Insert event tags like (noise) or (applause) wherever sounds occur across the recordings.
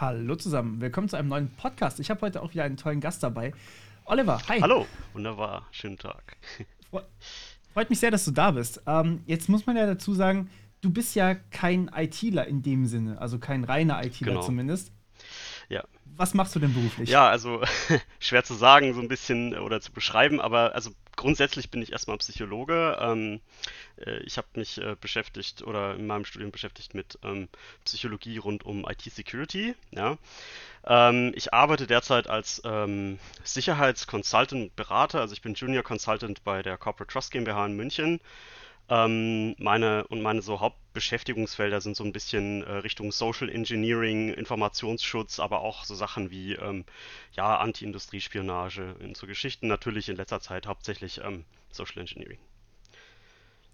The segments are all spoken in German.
Hallo zusammen, willkommen zu einem neuen Podcast. Ich habe heute auch wieder einen tollen Gast dabei. Oliver, hi. Hallo, wunderbar, schönen Tag. Freut mich sehr, dass du da bist. Ähm, jetzt muss man ja dazu sagen, du bist ja kein ITler in dem Sinne, also kein reiner ITler genau. zumindest. Ja. Was machst du denn beruflich? Ja, also (laughs) schwer zu sagen, so ein bisschen oder zu beschreiben, aber also grundsätzlich bin ich erstmal Psychologe. Ähm, äh, ich habe mich äh, beschäftigt oder in meinem Studium beschäftigt mit ähm, Psychologie rund um IT-Security. Ja. Ähm, ich arbeite derzeit als ähm, Sicherheitsconsultant Berater, also ich bin Junior Consultant bei der Corporate Trust GmbH in München. Ähm, meine und meine so Hauptbeschäftigungsfelder sind so ein bisschen äh, Richtung Social Engineering, Informationsschutz, aber auch so Sachen wie ähm, ja Anti-Industriespionage und so Geschichten. Natürlich in letzter Zeit hauptsächlich ähm, Social Engineering.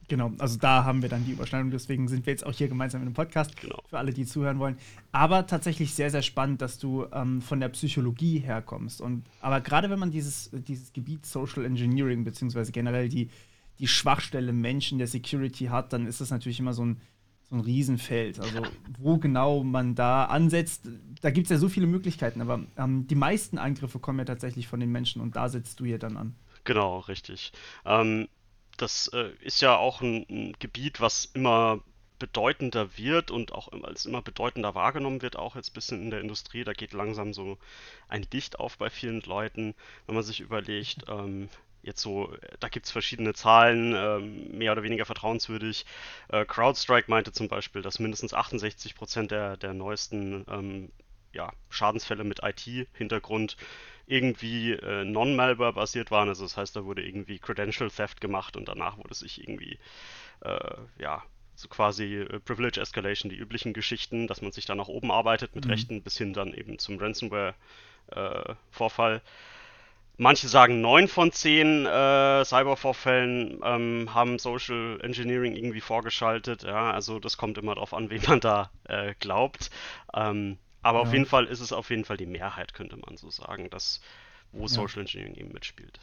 Genau, also da haben wir dann die Überschneidung, deswegen sind wir jetzt auch hier gemeinsam in einem Podcast genau. für alle, die zuhören wollen. Aber tatsächlich sehr, sehr spannend, dass du ähm, von der Psychologie herkommst. Und aber gerade wenn man dieses, dieses Gebiet Social Engineering, beziehungsweise generell die, die Schwachstelle Menschen der Security hat, dann ist das natürlich immer so ein, so ein Riesenfeld. Also wo genau man da ansetzt, da gibt es ja so viele Möglichkeiten, aber ähm, die meisten Angriffe kommen ja tatsächlich von den Menschen und da setzt du hier dann an. Genau, richtig. Ähm, das äh, ist ja auch ein, ein, Gebiet, was immer bedeutender wird und auch als immer bedeutender wahrgenommen wird, auch jetzt ein bisschen in der Industrie. Da geht langsam so ein Licht auf bei vielen Leuten, wenn man sich überlegt, ähm, jetzt so, da gibt es verschiedene Zahlen, ähm, mehr oder weniger vertrauenswürdig. Äh, CrowdStrike meinte zum Beispiel, dass mindestens 68 Prozent der, der neuesten ähm, ja, Schadensfälle mit IT-Hintergrund irgendwie äh, non-malware basiert waren. Also das heißt, da wurde irgendwie Credential Theft gemacht und danach wurde sich irgendwie, äh, ja, so quasi äh, Privilege Escalation, die üblichen Geschichten, dass man sich da nach oben arbeitet mit mhm. Rechten bis hin dann eben zum Ransomware-Vorfall. Äh, Manche sagen, neun von zehn äh, Cybervorfällen ähm, haben Social Engineering irgendwie vorgeschaltet. Ja, also das kommt immer darauf an, (laughs) wen man da äh, glaubt. Ähm, aber ja. auf jeden Fall ist es auf jeden Fall die Mehrheit, könnte man so sagen, dass, wo ja. Social Engineering eben mitspielt.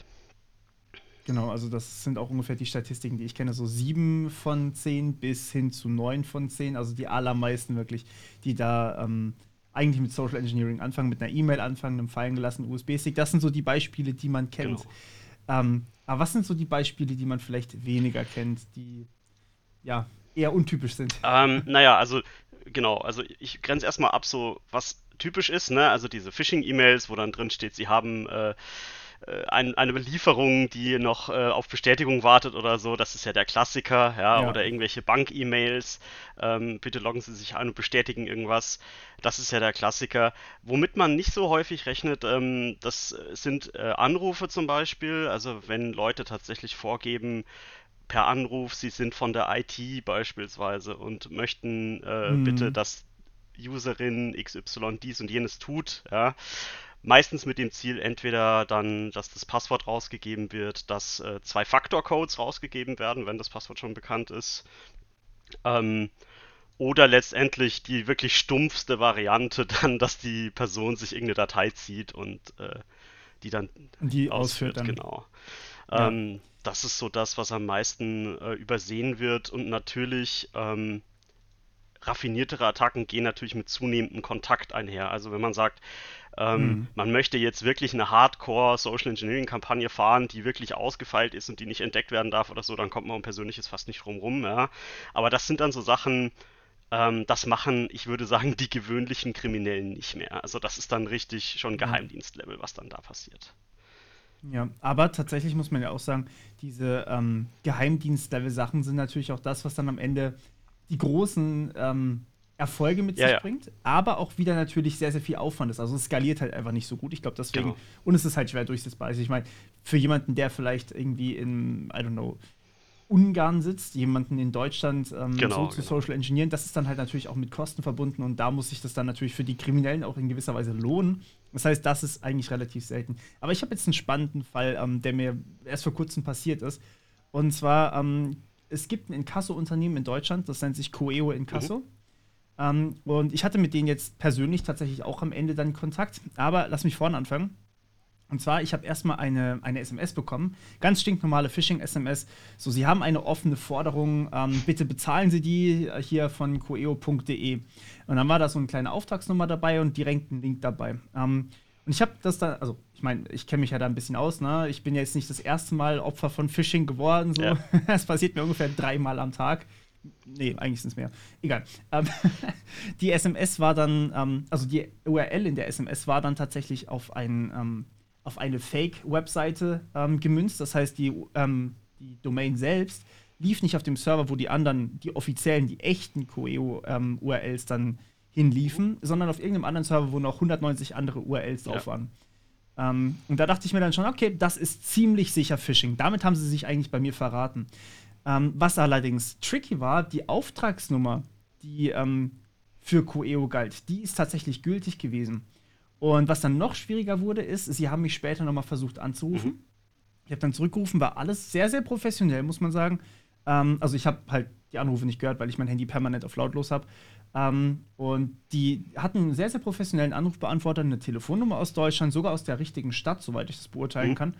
Genau, also das sind auch ungefähr die Statistiken, die ich kenne, so sieben von zehn bis hin zu neun von zehn, also die allermeisten wirklich, die da ähm, eigentlich mit Social Engineering anfangen, mit einer E-Mail anfangen, einem fallen gelassenen USB-Stick. Das sind so die Beispiele, die man kennt. Genau. Ähm, aber was sind so die Beispiele, die man vielleicht weniger kennt, die ja eher untypisch sind? Ähm, naja, also genau, also ich grenze erstmal ab, so was typisch ist, ne? Also diese Phishing-E-Mails, wo dann drin steht, sie haben äh, äh, ein, eine Belieferung, die noch äh, auf Bestätigung wartet oder so, das ist ja der Klassiker, ja, ja. oder irgendwelche Bank-E-Mails, ähm, bitte loggen Sie sich ein und bestätigen irgendwas, das ist ja der Klassiker. Womit man nicht so häufig rechnet, ähm, das sind äh, Anrufe zum Beispiel, also wenn Leute tatsächlich vorgeben, per Anruf, sie sind von der IT beispielsweise und möchten äh, mhm. bitte, dass Userin XY dies und jenes tut, ja, Meistens mit dem Ziel entweder dann, dass das Passwort rausgegeben wird, dass äh, Zwei-Faktor-Codes rausgegeben werden, wenn das Passwort schon bekannt ist. Ähm, oder letztendlich die wirklich stumpfste Variante (laughs) dann, dass die Person sich irgendeine Datei zieht und äh, die dann die ausführt. Dann. Genau. Ja. Ähm, das ist so das, was am meisten äh, übersehen wird und natürlich ähm, raffiniertere Attacken gehen natürlich mit zunehmendem Kontakt einher. Also wenn man sagt, ähm, mhm. Man möchte jetzt wirklich eine Hardcore Social Engineering Kampagne fahren, die wirklich ausgefeilt ist und die nicht entdeckt werden darf oder so, dann kommt man um Persönliches fast nicht drum rum. Ja. Aber das sind dann so Sachen, ähm, das machen, ich würde sagen, die gewöhnlichen Kriminellen nicht mehr. Also das ist dann richtig schon Geheimdienstlevel, was dann da passiert. Ja, aber tatsächlich muss man ja auch sagen, diese ähm, Geheimdienstlevel-Sachen sind natürlich auch das, was dann am Ende die großen ähm, Erfolge mit ja, sich ja. bringt, aber auch wieder natürlich sehr, sehr viel Aufwand ist. Also es skaliert halt einfach nicht so gut. Ich glaube deswegen, genau. und es ist halt schwer durchsetzbar. Also ich meine, für jemanden, der vielleicht irgendwie in, I don't know, Ungarn sitzt, jemanden in Deutschland ähm, genau, so zu genau. Social Engineeren, das ist dann halt natürlich auch mit Kosten verbunden und da muss sich das dann natürlich für die Kriminellen auch in gewisser Weise lohnen. Das heißt, das ist eigentlich relativ selten. Aber ich habe jetzt einen spannenden Fall, ähm, der mir erst vor kurzem passiert ist. Und zwar, ähm, es gibt ein Inkasso-Unternehmen in Deutschland, das nennt sich Coeo Inkasso. Mhm. Ähm, und ich hatte mit denen jetzt persönlich tatsächlich auch am Ende dann Kontakt. Aber lass mich vorne anfangen. Und zwar, ich habe erstmal eine, eine SMS bekommen, ganz stinknormale Phishing-SMS. So, Sie haben eine offene Forderung, ähm, bitte bezahlen Sie die äh, hier von coeo.de. Und dann war da so eine kleine Auftragsnummer dabei und direkt ein Link dabei. Ähm, und ich habe das dann, also ich meine, ich kenne mich ja da ein bisschen aus, ne? Ich bin jetzt nicht das erste Mal Opfer von Phishing geworden. So. Ja. (laughs) Das passiert mir ungefähr dreimal am Tag. Nee, eigentlich sind es mehr. Egal. Ähm, (laughs) die SMS war dann, ähm, also die URL in der SMS war dann tatsächlich auf ein ähm, auf eine Fake-Webseite ähm, gemünzt. Das heißt, die, ähm, die Domain selbst lief nicht auf dem Server, wo die anderen, die offiziellen, die echten Coeo-URLs ähm, dann hinliefen, sondern auf irgendeinem anderen Server, wo noch 190 andere URLs drauf ja. waren. Und da dachte ich mir dann schon, okay, das ist ziemlich sicher Phishing. Damit haben sie sich eigentlich bei mir verraten. Ähm, was allerdings tricky war, die Auftragsnummer, die ähm, für Coeo galt, die ist tatsächlich gültig gewesen. Und was dann noch schwieriger wurde, ist, sie haben mich später nochmal versucht anzurufen. Mhm. Ich habe dann zurückgerufen, war alles sehr, sehr professionell, muss man sagen. Ähm, also ich habe halt die Anrufe nicht gehört, weil ich mein Handy permanent auf lautlos habe. Ähm, und die hatten einen sehr, sehr professionellen Anrufbeantworter, eine Telefonnummer aus Deutschland, sogar aus der richtigen Stadt, soweit ich das beurteilen mhm. kann.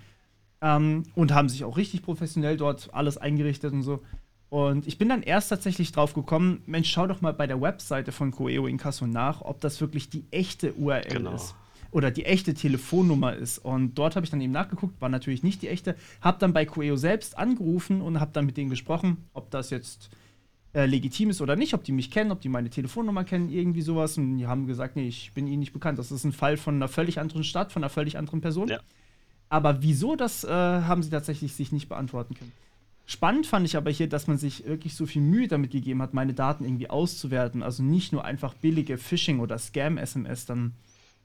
Ähm, und haben sich auch richtig professionell dort alles eingerichtet und so. Und ich bin dann erst tatsächlich drauf gekommen, Mensch, schau doch mal bei der Webseite von Coeo Incasso nach, ob das wirklich die echte URL genau. ist oder die echte Telefonnummer ist. Und dort habe ich dann eben nachgeguckt, war natürlich nicht die echte, habe dann bei Coeo selbst angerufen und habe dann mit denen gesprochen, ob das jetzt äh, legitim ist oder nicht, ob die mich kennen, ob die meine Telefonnummer kennen, irgendwie sowas. Und die haben gesagt, nee, ich bin ihnen nicht bekannt. Das ist ein Fall von einer völlig anderen Stadt, von einer völlig anderen Person. Ja. Aber wieso, das äh, haben sie tatsächlich sich nicht beantworten können. Spannend fand ich aber hier, dass man sich wirklich so viel Mühe damit gegeben hat, meine Daten irgendwie auszuwerten. Also nicht nur einfach billige Phishing- oder Scam-SMS dann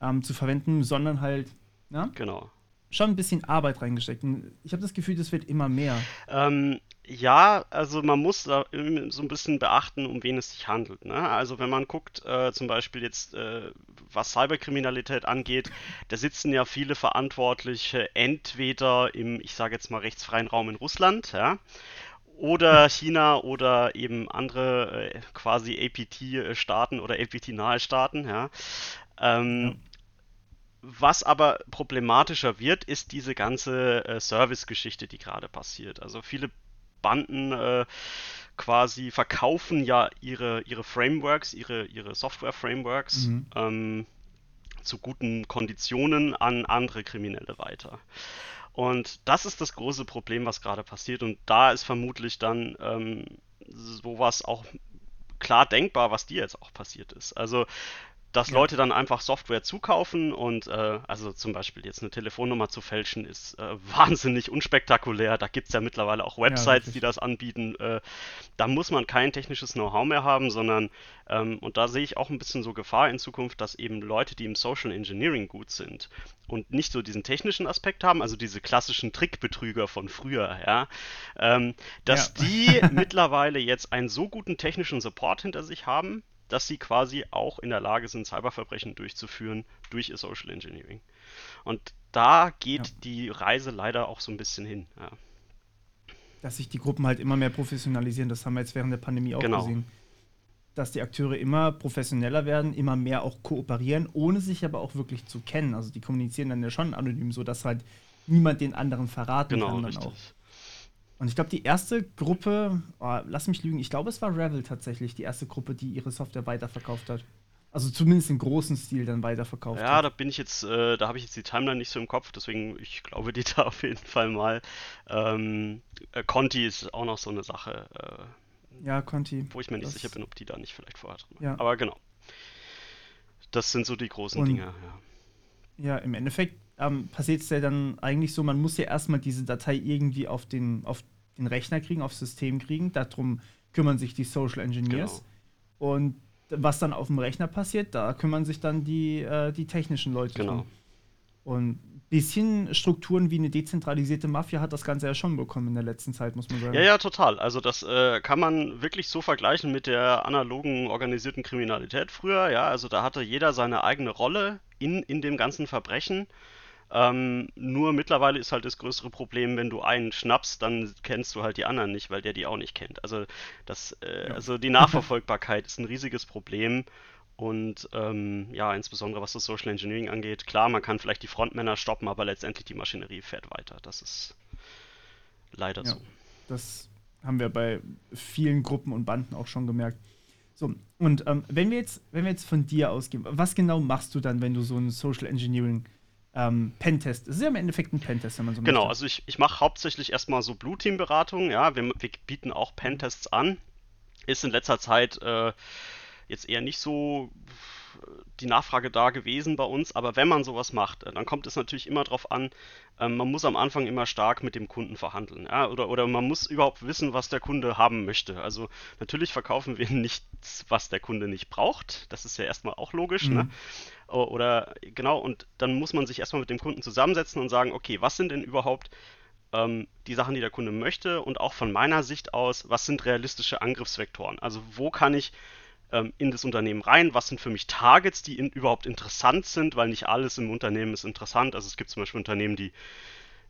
ähm, zu verwenden, sondern halt, na? Genau. Schon ein bisschen Arbeit reingesteckt. Und ich habe das Gefühl, das wird immer mehr. Ähm, ja, also man muss da so ein bisschen beachten, um wen es sich handelt. Ne? Also wenn man guckt, äh, zum Beispiel jetzt, äh, was Cyberkriminalität angeht, da sitzen ja viele Verantwortliche entweder im, ich sage jetzt mal, rechtsfreien Raum in Russland, ja, oder China oder eben andere äh, quasi APT-Staaten oder APT-nahe Staaten, ja. Ähm, ja. Was aber problematischer wird, ist diese ganze äh, Service-Geschichte, die gerade passiert. Also viele Banden äh, quasi verkaufen ja ihre, ihre Frameworks, ihre, ihre Software-Frameworks mhm. ähm, zu guten Konditionen an andere Kriminelle weiter. Und das ist das große Problem, was gerade passiert. Und da ist vermutlich dann ähm, sowas auch klar denkbar, was dir jetzt auch passiert ist. Also dass ja. Leute dann einfach Software zukaufen und äh, also zum Beispiel jetzt eine Telefonnummer zu fälschen ist äh, (laughs) wahnsinnig unspektakulär. Da gibt es ja mittlerweile auch Websites, ja, die das anbieten. Äh, da muss man kein technisches Know-how mehr haben, sondern ähm, und da sehe ich auch ein bisschen so Gefahr in Zukunft, dass eben Leute, die im Social Engineering gut sind und nicht so diesen technischen Aspekt haben, also diese klassischen Trickbetrüger von früher, ja, ähm, dass ja. die (laughs) mittlerweile jetzt einen so guten technischen Support hinter sich haben, dass sie quasi auch in der Lage sind, Cyberverbrechen durchzuführen durch ihr Social Engineering. Und da geht ja. die Reise leider auch so ein bisschen hin. Ja. Dass sich die Gruppen halt immer mehr professionalisieren, das haben wir jetzt während der Pandemie auch genau. gesehen. Dass die Akteure immer professioneller werden, immer mehr auch kooperieren, ohne sich aber auch wirklich zu kennen. Also die kommunizieren dann ja schon anonym, sodass halt niemand den anderen verraten genau, kann dann richtig. auch. Und ich glaube, die erste Gruppe, oh, lass mich lügen, ich glaube, es war Revel tatsächlich, die erste Gruppe, die ihre Software weiterverkauft hat. Also zumindest im großen Stil dann weiterverkauft ja, hat. Ja, da bin ich jetzt, äh, da habe ich jetzt die Timeline nicht so im Kopf, deswegen ich glaube die (laughs) da auf jeden Fall mal. Ähm, äh, Conti ist auch noch so eine Sache. Äh, ja, Conti. Wo ich mir nicht sicher bin, ob die da nicht vielleicht vorher drin Ja. Aber genau. Das sind so die großen Und, Dinge, ja. Ja, im Endeffekt ähm, passiert es ja dann eigentlich so, man muss ja erstmal diese Datei irgendwie auf den, auf den Rechner kriegen, aufs System kriegen. Darum kümmern sich die Social Engineers. Genau. Und was dann auf dem Rechner passiert, da kümmern sich dann die, äh, die technischen Leute genau. drum. Und ein bisschen Strukturen wie eine dezentralisierte Mafia hat das Ganze ja schon bekommen in der letzten Zeit, muss man sagen. Ja, ja, total. Also das äh, kann man wirklich so vergleichen mit der analogen organisierten Kriminalität früher. Ja, also da hatte jeder seine eigene Rolle in, in dem ganzen Verbrechen. Ähm, nur mittlerweile ist halt das größere Problem, wenn du einen schnappst, dann kennst du halt die anderen nicht, weil der die auch nicht kennt. Also das, äh, ja. also die Nachverfolgbarkeit (laughs) ist ein riesiges Problem Und ähm, ja, insbesondere was das Social Engineering angeht, klar, man kann vielleicht die Frontmänner stoppen, aber letztendlich die Maschinerie fährt weiter. Das ist leider ja, so. Das haben wir bei vielen Gruppen und Banden auch schon gemerkt. So, und ähm, wenn wir jetzt, wenn wir jetzt von dir ausgehen, was genau machst du dann, wenn du so ein Social Engineering ähm, Pentest. Es ist ja im Endeffekt ein Pentest, wenn man so Genau, möchte. also ich, ich mache hauptsächlich erstmal so Blue Team Beratung, ja, wir, wir, bieten auch Pentests an. Ist in letzter Zeit äh, jetzt eher nicht so die Nachfrage da gewesen bei uns, aber wenn man sowas macht, dann kommt es natürlich immer darauf an, ähm, man muss am Anfang immer stark mit dem Kunden verhandeln. Ja? Oder, oder man muss überhaupt wissen, was der Kunde haben möchte. Also natürlich verkaufen wir (laughs) nichts, was der Kunde nicht braucht. Das ist ja erstmal auch logisch. Ne? Mhm. Ne? Oder genau, und dann muss man sich erstmal mit dem Kunden zusammensetzen und sagen, okay, was sind denn überhaupt ähm, die Sachen, die der Kunde möchte und auch von meiner Sicht aus, was sind realistische Angriffsvektoren? Also wo kann ich ähm, in das Unternehmen rein? Was sind für mich Targets, die in, überhaupt interessant sind? Weil nicht alles im Unternehmen ist interessant. Also es gibt zum Beispiel Unternehmen, die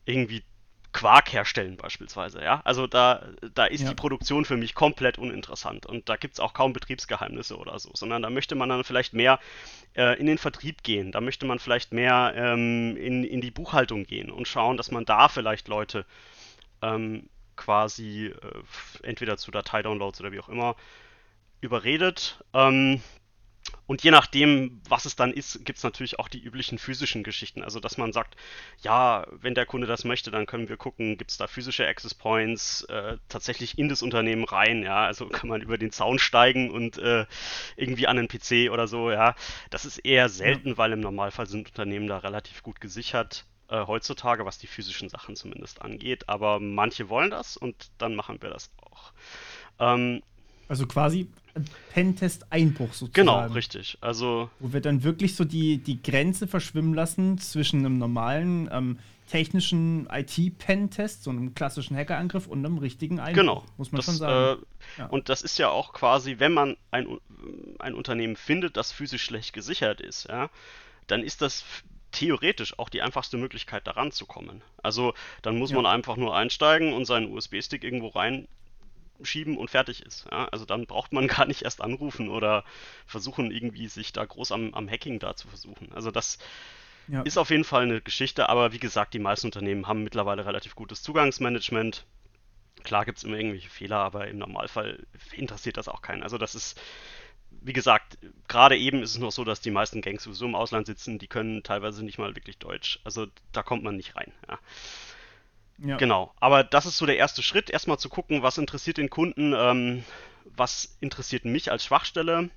irgendwie Quark herstellen beispielsweise, ja. Also da, da ist ja. die Produktion für mich komplett uninteressant und da gibt es auch kaum Betriebsgeheimnisse oder so, sondern da möchte man dann vielleicht mehr äh, in den Vertrieb gehen, da möchte man vielleicht mehr ähm, in, in die Buchhaltung gehen und schauen, dass man da vielleicht Leute ähm, quasi äh, entweder zu Dateidownloads oder wie auch immer überredet. Ähm, und je nachdem, was es dann ist, gibt es natürlich auch die üblichen physischen Geschichten. Also, dass man sagt, ja, wenn der Kunde das möchte, dann können wir gucken, gibt es da physische Access Points äh, tatsächlich in das Unternehmen rein, ja. Also kann man über den Zaun steigen und äh, irgendwie an den PC oder so, ja. Das ist eher selten, ja. weil im Normalfall sind Unternehmen da relativ gut gesichert äh, heutzutage, was die physischen Sachen zumindest angeht. Aber manche wollen das und dann machen wir das auch. Ähm, also quasi Pentest-Einbruch sozusagen. Genau, richtig. Also wo wir dann wirklich so die, die Grenze verschwimmen lassen zwischen einem normalen ähm, technischen IT-Pentest, so einem klassischen Hackerangriff und einem richtigen Einbruch. Genau. Muss man das, schon sagen. Äh, ja. Und das ist ja auch quasi, wenn man ein, ein Unternehmen findet, das physisch schlecht gesichert ist, ja, dann ist das theoretisch auch die einfachste Möglichkeit, daran zu kommen. Also dann muss ja. man einfach nur einsteigen und seinen USB-Stick irgendwo rein schieben und fertig ist. Ja? Also dann braucht man (laughs) gar nicht erst anrufen oder versuchen irgendwie sich da groß am, am Hacking da zu versuchen. Also das ja. ist auf jeden Fall eine Geschichte, aber wie gesagt, die meisten Unternehmen haben mittlerweile relativ gutes Zugangsmanagement. Klar gibt es immer irgendwelche Fehler, aber im Normalfall interessiert das auch keinen. Also das ist, wie gesagt, gerade eben ist es noch so, dass die meisten Gangs sowieso im Ausland sitzen, die können teilweise nicht mal wirklich Deutsch. Also da kommt man nicht rein. Ja. Ja. Genau. Aber das ist so der erste Schritt, erstmal zu gucken, was interessiert den Kunden, ähm, was interessiert mich als Schwachstelle.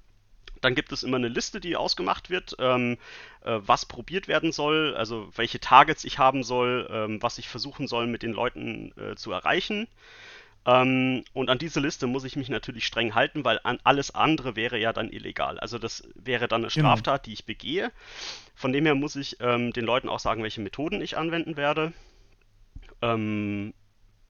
Dann gibt es immer eine Liste, die ausgemacht wird, ähm, äh, was probiert werden soll, also welche Targets ich haben soll, ähm, was ich versuchen soll, mit den Leuten äh, zu erreichen. Ähm, und an diese Liste muss ich mich natürlich streng halten, weil an alles andere wäre ja dann illegal. Also das wäre dann eine genau. Straftat, genau. die ich begehe. Von dem her muss ich ähm, den Leuten auch sagen, welche Methoden ich anwenden werde ähm,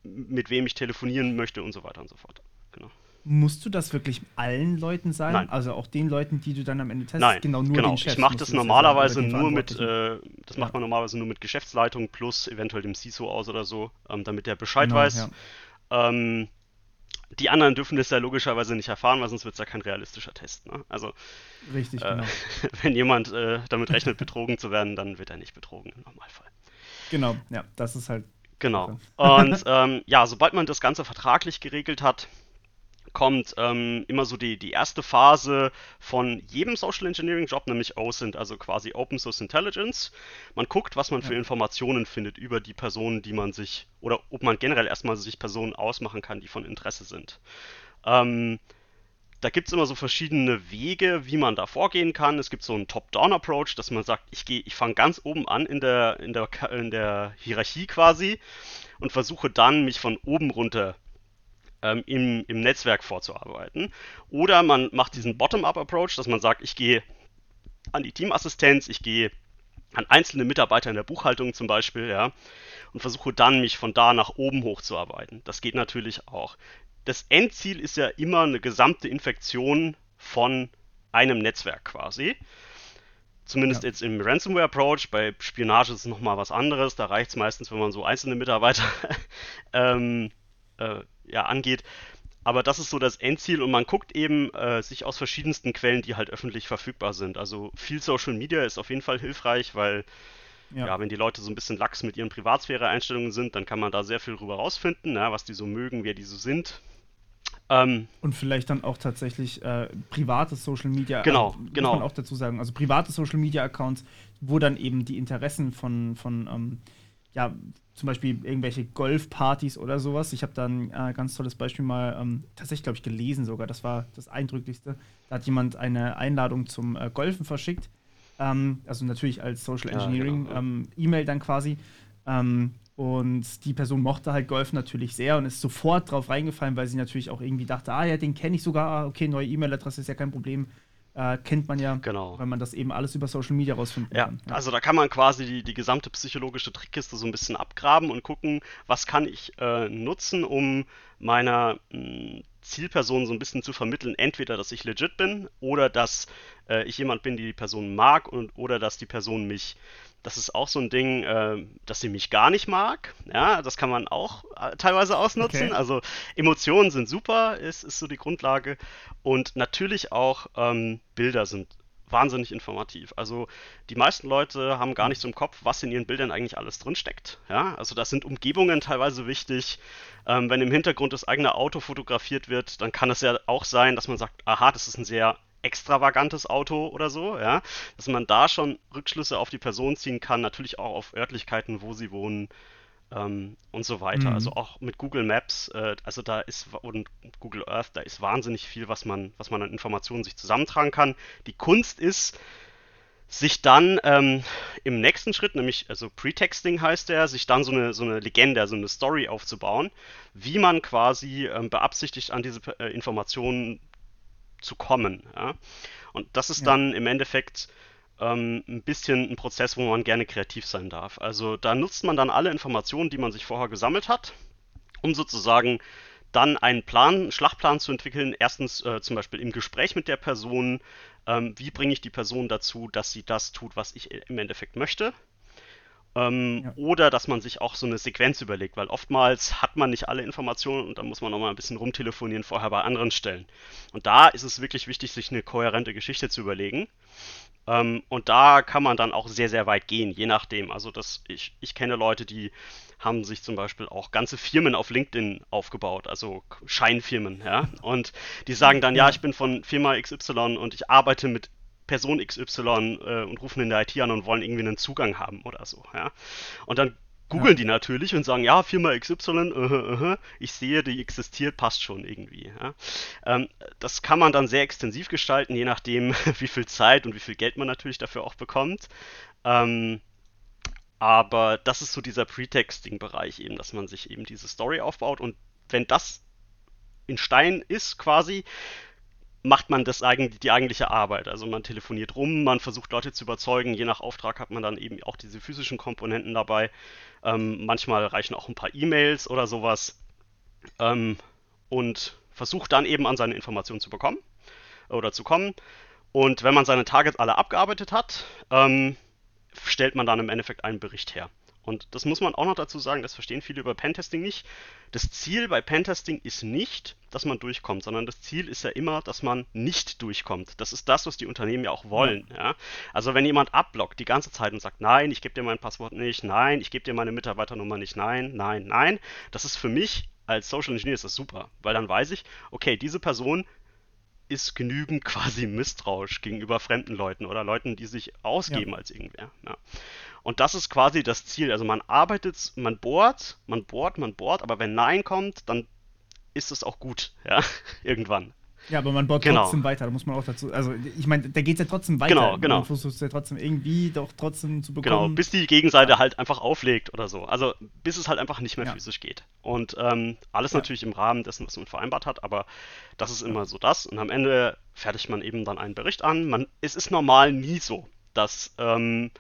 mit wem ich telefonieren möchte und so weiter und so fort. Genau. Musst du das wirklich allen Leuten sagen? Nein. Also auch den Leuten, die du dann am Ende testest? Nein, genau, nur genau. den Chefs. Ich mache das normalerweise nur mit, äh, das ja. macht man normalerweise nur mit Geschäftsleitung plus eventuell dem CISO aus oder so, ähm, damit der Bescheid genau, weiß. Ja. Ähm, die anderen dürfen das ja logischerweise nicht erfahren, weil sonst wird es ja kein realistischer Test. Ne? Also, Richtig, äh, genau. (laughs) wenn jemand äh, damit rechnet, betrogen zu werden, dann wird er nicht betrogen im Normalfall. Genau, ja, das ist halt Genau. Und (laughs) ähm, ja, sobald man das Ganze vertraglich geregelt hat, kommt ähm, immer so die, die erste Phase von jedem Social Engineering Job, nämlich OSINT, also quasi Open Source Intelligence. Man guckt, was man für Informationen findet über die Personen, die man sich, oder ob man generell erstmal sich Personen ausmachen kann, die von Interesse sind. Ähm, da gibt es immer so verschiedene Wege, wie man da vorgehen kann. Es gibt so einen Top-Down-Approach, dass man sagt, ich gehe, ich fange ganz oben an in der, in, der, in der Hierarchie quasi und versuche dann, mich von oben runter ähm, im, im Netzwerk vorzuarbeiten. Oder man macht diesen Bottom-Up-Approach, dass man sagt, ich gehe an die Teamassistenz, ich gehe an einzelne Mitarbeiter in der Buchhaltung zum Beispiel, ja, und versuche dann mich von da nach oben hochzuarbeiten. Das geht natürlich auch das Endziel ist ja immer eine gesamte Infektion von einem Netzwerk quasi. Zumindest ja. jetzt im Ransomware Approach. Bei Spionage ist es nochmal was anderes. Da reicht es meistens, wenn man so einzelne Mitarbeiter (laughs) ähm, äh, ja, angeht. aber das ist so das Endziel und man guckt eben äh, sich aus verschiedensten Quellen, die halt öffentlich verfügbar sind. Also viel Social Media ist auf jeden Fall hilfreich, weil ja. ja wenn die Leute so ein bisschen lax mit ihren Privatsphäre-Einstellungen sind, dann kann man da sehr viel drüber rausfinden, ja, was die so mögen, wer die so sind. Ähm, und vielleicht dann auch tatsächlich äh, private Social Media, genau, also, genau. muss man auch dazu sagen, also private Social Media Accounts, wo dann eben die Interessen von, von ähm, ja, zum Beispiel irgendwelche Golfpartys oder sowas. Ich habe da ein äh, ganz tolles Beispiel mal ähm, tatsächlich, glaube ich, gelesen sogar. Das war das Eindrücklichste. Da hat jemand eine Einladung zum äh, Golfen verschickt. Ähm, also natürlich als Social Engineering ja, genau. ähm, E-Mail dann quasi. Ähm, und die Person mochte halt Golfen natürlich sehr und ist sofort drauf reingefallen, weil sie natürlich auch irgendwie dachte, ah ja, den kenne ich sogar, ah, okay, neue E-Mail-Adresse ist ja kein Problem äh, kennt man ja, genau. weil man das eben alles über Social Media rausfinden ja, kann. Ja, also da kann man quasi die, die gesamte psychologische Trickkiste so ein bisschen abgraben und gucken, was kann ich äh, nutzen, um meiner mh, hm, Zielperson so ein bisschen zu vermitteln, entweder, dass ich legit bin oder dass äh, ich jemand bin, die die Person mag und oder dass die Person mich das ist auch so ein Ding, äh, dass sie mich gar nicht mag. Ja, das kann man auch äh, teilweise ausnutzen. Okay. Also Emotionen sind super, ist, ist so die Grundlage. Und natürlich auch ähm, Bilder sind wahnsinnig informativ. Also die meisten Leute haben gar nicht so im Kopf, was in ihren Bildern eigentlich alles drinsteckt. Ja, also das sind Umgebungen teilweise wichtig. Ähm, wenn im Hintergrund das eigene Auto fotografiert wird, dann kann es ja auch sein, dass man sagt, aha, das ist ein sehr extravagantes Auto oder so, ja, dass man da schon Rückschlüsse auf die Person ziehen kann, natürlich auch auf Örtlichkeiten, wo sie wohnen ähm, und so weiter. Mhm. Also auch mit Google Maps, äh, also da ist und Google Earth, da ist wahnsinnig viel, was man, was man an Informationen sich zusammentragen kann. Die Kunst ist, sich dann ähm, im nächsten Schritt, nämlich also Pretexting heißt der, sich dann so eine, so eine Legende, also eine Story aufzubauen, wie man quasi ähm, beabsichtigt an diese äh, Informationen zu kommen. Ja? Und das ist ja. dann im Endeffekt ähm, ein bisschen ein Prozess, wo man gerne kreativ sein darf. Also da nutzt man dann alle Informationen, die man sich vorher gesammelt hat, um sozusagen dann einen Plan, einen Schlachtplan zu entwickeln. Erstens äh, zum Beispiel im Gespräch mit der Person, ähm, wie bringe ich die Person dazu, dass sie das tut, was ich im Endeffekt möchte. Ähm, ja. Oder dass man sich auch so eine Sequenz überlegt, weil oftmals hat man nicht alle Informationen und dann muss man nochmal ein bisschen rumtelefonieren vorher bei anderen Stellen. Und da ist es wirklich wichtig, sich eine kohärente Geschichte zu überlegen. Ähm, und da kann man dann auch sehr, sehr weit gehen, je nachdem. Also das, ich, ich kenne Leute, die haben sich zum Beispiel auch ganze Firmen auf LinkedIn aufgebaut, also Scheinfirmen, ja. Und die sagen dann, ja, ich bin von Firma XY und ich arbeite mit Person XY äh, und rufen in der IT an und wollen irgendwie einen Zugang haben oder so, ja. Und dann googeln ja. die natürlich und sagen, ja, Firma XY, uh, uh, uh, ich sehe, die existiert, passt schon irgendwie. Ja. Ähm, das kann man dann sehr extensiv gestalten, je nachdem, (laughs) wie viel Zeit und wie viel Geld man natürlich dafür auch bekommt. Ähm, aber das ist so dieser Pretexting-Bereich eben, dass man sich eben diese Story aufbaut und wenn das in Stein ist quasi, macht man das eigentlich, die eigentliche Arbeit. Also man telefoniert rum, man versucht Leute zu überzeugen. Je nach Auftrag hat man dann eben auch diese physischen Komponenten dabei. Ähm, manchmal reichen auch ein paar E-Mails oder sowas. Ähm, und versucht dann eben an seine Informationen zu bekommen oder zu kommen. Und wenn man seine Targets alle abgearbeitet hat, ähm, stellt man dann im Endeffekt einen Bericht her. Und das muss man auch noch dazu sagen, das verstehen viele über Pentesting nicht. Das Ziel bei Pentesting ist nicht, dass man durchkommt, sondern das Ziel ist ja immer, dass man nicht durchkommt. Das ist das, was die Unternehmen ja auch wollen. Ja? Also wenn jemand abblockt die ganze Zeit und sagt, nein, ich gebe dir mein Passwort nicht, nein, ich gebe dir meine Mitarbeiternummer nicht, nein, nein, nein, das ist für mich als Social Engineer ist das super, weil dann weiß ich, okay, diese Person ist genügend (laughs) quasi misstrauisch gegenüber fremden Leuten oder Leuten, die sich ausgeben ja. als irgendwer. Ja. Und das ist quasi das Ziel. Also man arbeitet, man bohrt, man bohrt, man bohrt, aber wenn Nein kommt, dann ist es auch gut, (laughs) ja, irgendwann. Ja, aber man bohrt genau. trotzdem weiter, da muss man auch dazu, also ich meine, da geht es ja trotzdem weiter. Genau, genau. Man versucht es ja trotzdem irgendwie doch trotzdem zu bekommen. Genau, bis die Gegenseite halt einfach auflegt oder so. Also bis es halt einfach nicht mehr ja. physisch geht. Und ähm, alles ja. natürlich im Rahmen dessen, was man vereinbart hat, aber das ist immer so das. Und am Ende fertigt man eben dann einen Bericht an. Man, es ist normal nie so, dass ähm,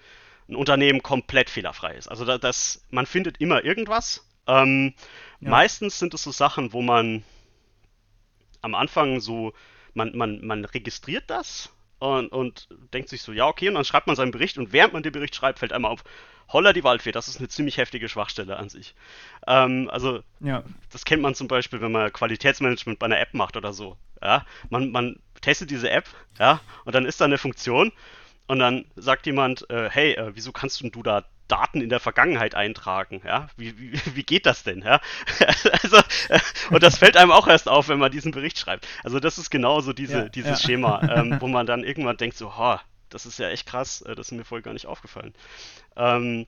ein Unternehmen komplett fehlerfrei ist. Also da, das, man findet immer irgendwas. Ähm, ja. Meistens sind es so Sachen, wo man am Anfang so, man, man, man registriert das und, und denkt sich so, ja, okay, und dann schreibt man seinen Bericht und während man den Bericht schreibt, fällt einmal auf, holla die Waldfee, das ist eine ziemlich heftige Schwachstelle an sich. Ähm, also, ja. das kennt man zum Beispiel, wenn man Qualitätsmanagement bei einer App macht oder so. Ja, man, man testet diese App, ja, und dann ist da eine Funktion und dann sagt jemand, äh, hey, äh, wieso kannst du da Daten in der Vergangenheit eintragen, ja? Wie, wie, (laughs) wie geht das denn, ja? (laughs) also, äh, und das fällt einem auch erst auf, wenn man diesen Bericht schreibt. Also das ist genauso diese, ja, dieses ja. Schema, (laughs) ähm, wo man dann irgendwann denkt so, ha, das ist ja echt krass, äh, das ist mir vorher gar nicht aufgefallen. Ähm,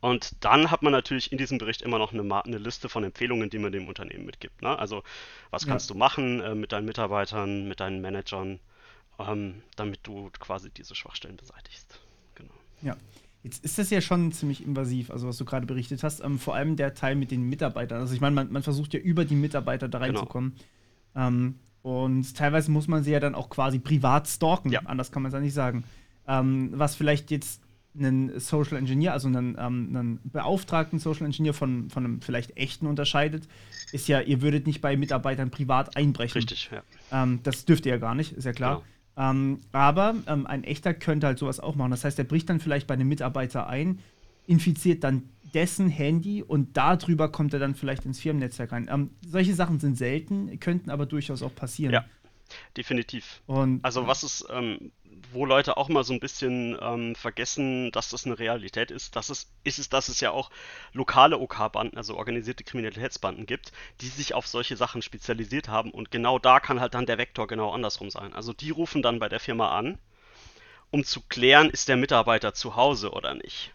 und dann hat man natürlich in diesem Bericht immer noch eine, eine, Liste von Empfehlungen, die man dem Unternehmen mitgibt. Ne? Also was kannst ja. du machen äh, mit deinen Mitarbeitern, mit deinen Managern, ähm, damit du quasi diese Schwachstellen beseitigst. Genau. Ja. Jetzt ist das ja schon ziemlich invasiv, also was du gerade berichtet hast. Ähm, vor allem der Teil mit den Mitarbeitern. Also ich meine, man, man, versucht ja über die Mitarbeiter da genau. reinzukommen. Genau. Ähm, und teilweise muss man sie ja dann auch quasi privat stalken. Ja. Anders kann man es ja nicht sagen. Ähm, was vielleicht jetzt einen Social Engineer, also einen, ähm, einen beauftragten Social Engineer von, von einem vielleicht echten unterscheidet, ist ja, ihr würdet nicht bei Mitarbeitern privat einbrechen. Richtig, ja. Ähm, das dürft ihr ja gar nicht, ist ja klar. Genau. Ähm, aber ähm, ein echter könnte halt sowas auch machen. Das heißt, er bricht dann vielleicht bei einem Mitarbeiter ein, infiziert dann dessen Handy und darüber kommt er dann vielleicht ins Firmennetzwerk rein. Ähm, solche Sachen sind selten, könnten aber durchaus auch passieren. Ja, definitiv. Und, also was ist, ähm, wo Leute auch mal so ein bisschen ähm, vergessen, dass das eine Realität ist, dass es, ist es, dass es ja auch lokale OK-Banden, also organisierte Kriminalitätsbanden gibt, die sich auf solche Sachen spezialisiert haben und genau da kann halt dann der Vektor genau andersrum sein. Also die rufen dann bei der Firma an, um zu klären, ist der Mitarbeiter zu Hause oder nicht.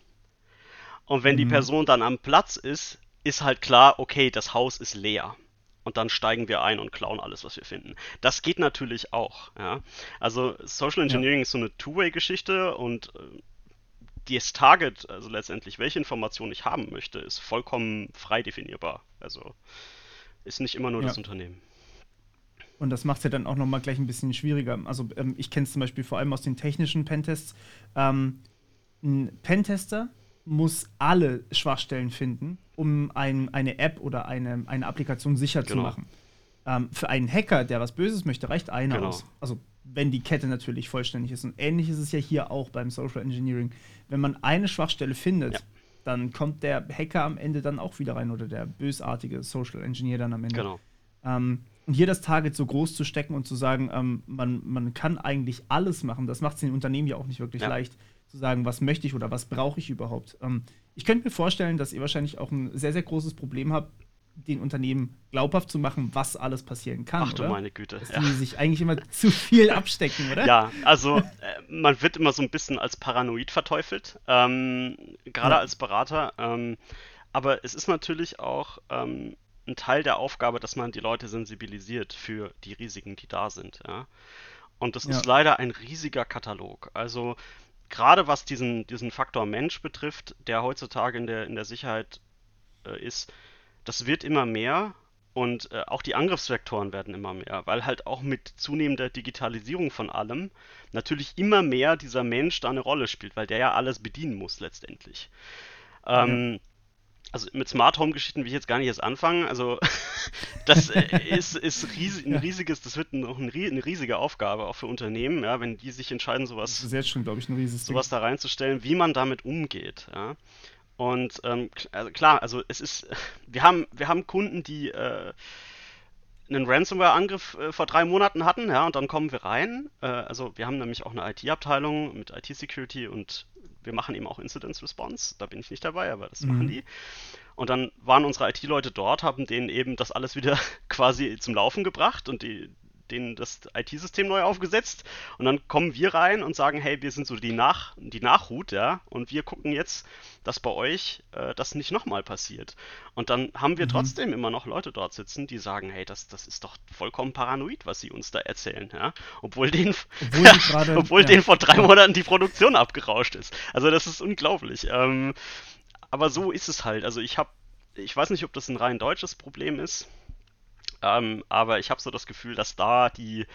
Und wenn mhm. die Person dann am Platz ist, ist halt klar, okay, das Haus ist leer und dann steigen wir ein und klauen alles, was wir finden. Das geht natürlich auch. Ja? Also Social Engineering ja. ist so eine Two-Way-Geschichte und äh, das Target, also letztendlich, welche Informationen ich haben möchte, ist vollkommen frei definierbar. Also ist nicht immer nur ja. das Unternehmen. Und das macht es ja dann auch nochmal gleich ein bisschen schwieriger. Also ähm, ich kenne es zum Beispiel vor allem aus den technischen Pentests. Ähm, ein Pentester muss alle Schwachstellen finden, um ein, eine App oder eine, eine Applikation sicher genau. zu machen. Ähm, für einen Hacker, der was Böses möchte, reicht einer genau. aus. Also wenn die Kette natürlich vollständig ist. Und ähnlich ist es ja hier auch beim Social Engineering. Wenn man eine Schwachstelle findet, ja. dann kommt der Hacker am Ende dann auch wieder rein oder der bösartige Social Engineer dann am Ende. Genau. Ähm, und hier das Target so groß zu stecken und zu sagen, ähm, man, man kann eigentlich alles machen, das macht es den Unternehmen ja auch nicht wirklich ja. leicht zu sagen, was möchte ich oder was brauche ich überhaupt. Ähm, ich könnte mir vorstellen, dass ihr wahrscheinlich auch ein sehr, sehr großes Problem habt, den Unternehmen glaubhaft zu machen, was alles passieren kann. Ach du oder? meine Güte. Dass ja. die sich eigentlich immer (laughs) zu viel abstecken, oder? Ja, also äh, man wird immer so ein bisschen als paranoid verteufelt, ähm, gerade ja. als Berater. Ähm, aber es ist natürlich auch ähm, ein Teil der Aufgabe, dass man die Leute sensibilisiert für die Risiken, die da sind. Ja? Und das ja. ist leider ein riesiger Katalog. Also gerade was diesen, diesen Faktor Mensch betrifft, der heutzutage in der, in der Sicherheit äh, ist, das wird immer mehr und äh, auch die Angriffsvektoren werden immer mehr, weil halt auch mit zunehmender Digitalisierung von allem natürlich immer mehr dieser Mensch da eine Rolle spielt, weil der ja alles bedienen muss letztendlich. Ähm, ja also mit Smart Home Geschichten will ich jetzt gar nicht erst anfangen. Also (laughs) das äh, ist, ist riesig, ein riesiges, das wird noch ein, eine riesige Aufgabe auch für Unternehmen, ja, wenn die sich entscheiden, sowas, das ist jetzt schon, glaube ich, ein riesiges sowas da reinzustellen, wie man damit umgeht. Ja. Und ähm, also klar, also es ist, (laughs) wir haben, wir haben Kunden, die äh, einen Ransomware-Angriff äh, vor drei Monaten hatten, ja, und dann kommen wir rein. Äh, also wir haben nämlich auch eine IT-Abteilung mit IT-Security und wir machen eben auch Incident Response. Da bin ich nicht dabei, aber das mhm. machen die. Und dann waren unsere IT-Leute dort, haben denen eben das alles wieder (laughs) quasi zum Laufen gebracht und die, denen das IT-System neu aufgesetzt und dann kommen wir rein und sagen, hey, wir sind so die, Nach die Nachhut, ja, und wir gucken jetzt, dass bei euch äh, das nicht nochmal passiert. Und dann haben wir mhm. trotzdem immer noch Leute dort sitzen, die sagen, hey, das, das ist doch vollkommen paranoid, was sie uns da erzählen, ja, obwohl denen, obwohl, grade, (laughs) obwohl ja. denen vor drei Monaten die Produktion abgerauscht ist. Also das ist unglaublich. Ähm, aber so ist es halt. Also ich habe, ich weiß nicht, ob das ein rein deutsches Problem ist. Ähm, aber ich habe so das Gefühl, dass da die,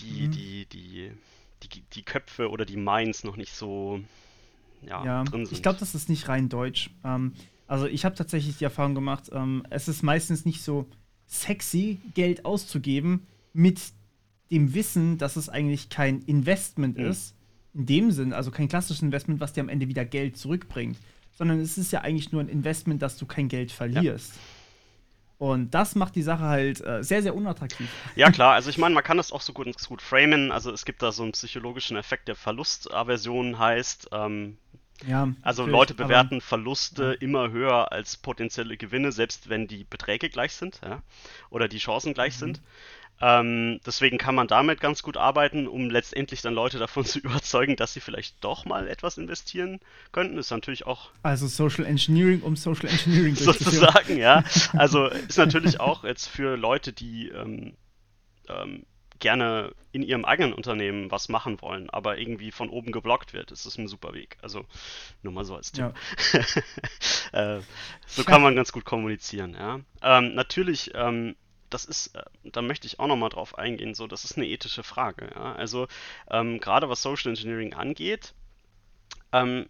die, mhm. die, die, die, die Köpfe oder die Minds noch nicht so ja, ja drin sind. Ich glaube, das ist nicht rein deutsch. Ähm, also ich habe tatsächlich die Erfahrung gemacht, ähm, es ist meistens nicht so sexy, Geld auszugeben mit dem Wissen, dass es eigentlich kein Investment mhm. ist, in dem Sinn, also kein klassisches Investment, was dir am Ende wieder Geld zurückbringt, sondern es ist ja eigentlich nur ein Investment, dass du kein Geld verlierst. Ja. Und das macht die Sache halt äh, sehr, sehr unattraktiv. Ja, (laughs) klar. Also ich meine, man kann das auch so gut, gut framen. Also es gibt da so einen psychologischen Effekt, der Verlustaversion heißt. Ähm, ja, also Leute bewerten Verluste ja. immer höher als potenzielle Gewinne, selbst wenn die Beträge gleich sind ja, oder die Chancen gleich mhm. sind. Ähm, deswegen kann man damit ganz gut arbeiten, um letztendlich dann Leute davon (laughs) zu überzeugen, dass sie vielleicht doch mal etwas investieren könnten. Ist natürlich auch. Also Social Engineering, um Social Engineering (laughs) sozusagen, ja. (laughs) Also ist natürlich auch jetzt für Leute, die ähm, ähm, gerne in ihrem eigenen Unternehmen was machen wollen, aber irgendwie von oben geblockt wird, ist das ein super Weg. Also nur mal so als Tipp. Ja. äh, so kann man ganz gut kommunizieren. Ja. Ähm, natürlich ähm, das ist, äh, da möchte ich auch nochmal drauf eingehen, so, das ist eine ethische Frage. Ja? Also, ähm, gerade was Social Engineering angeht, ähm,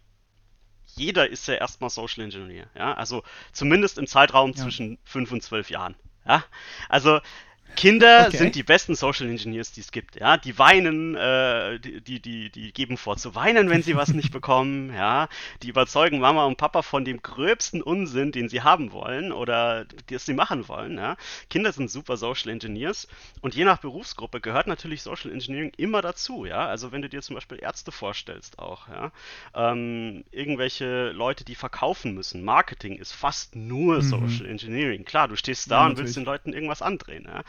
jeder ist ja erstmal Social Engineer, ja, also zumindest im Zeitraum ja. zwischen 5 und 12 Jahren. Ja, also Kinder okay. sind die besten Social Engineers, die es gibt. Ja, die weinen, äh, die, die, die, geben vor zu weinen, wenn sie was nicht bekommen. (laughs) Ja, die überzeugen Mama und Papa von dem gröbsten Unsinn, den sie haben wollen oder das sie machen wollen. Ja, Kinder sind super Social Engineers und je nach Berufsgruppe gehört natürlich Social Engineering immer dazu. Ja, also wenn du dir zum Beispiel Ärzte vorstellst auch. Ja, ähm, irgendwelche Leute, die verkaufen müssen. Marketing ist fast nur mhm. Social Engineering. Klar, du stehst da ja, und willst den Leuten irgendwas andrehen. Ja.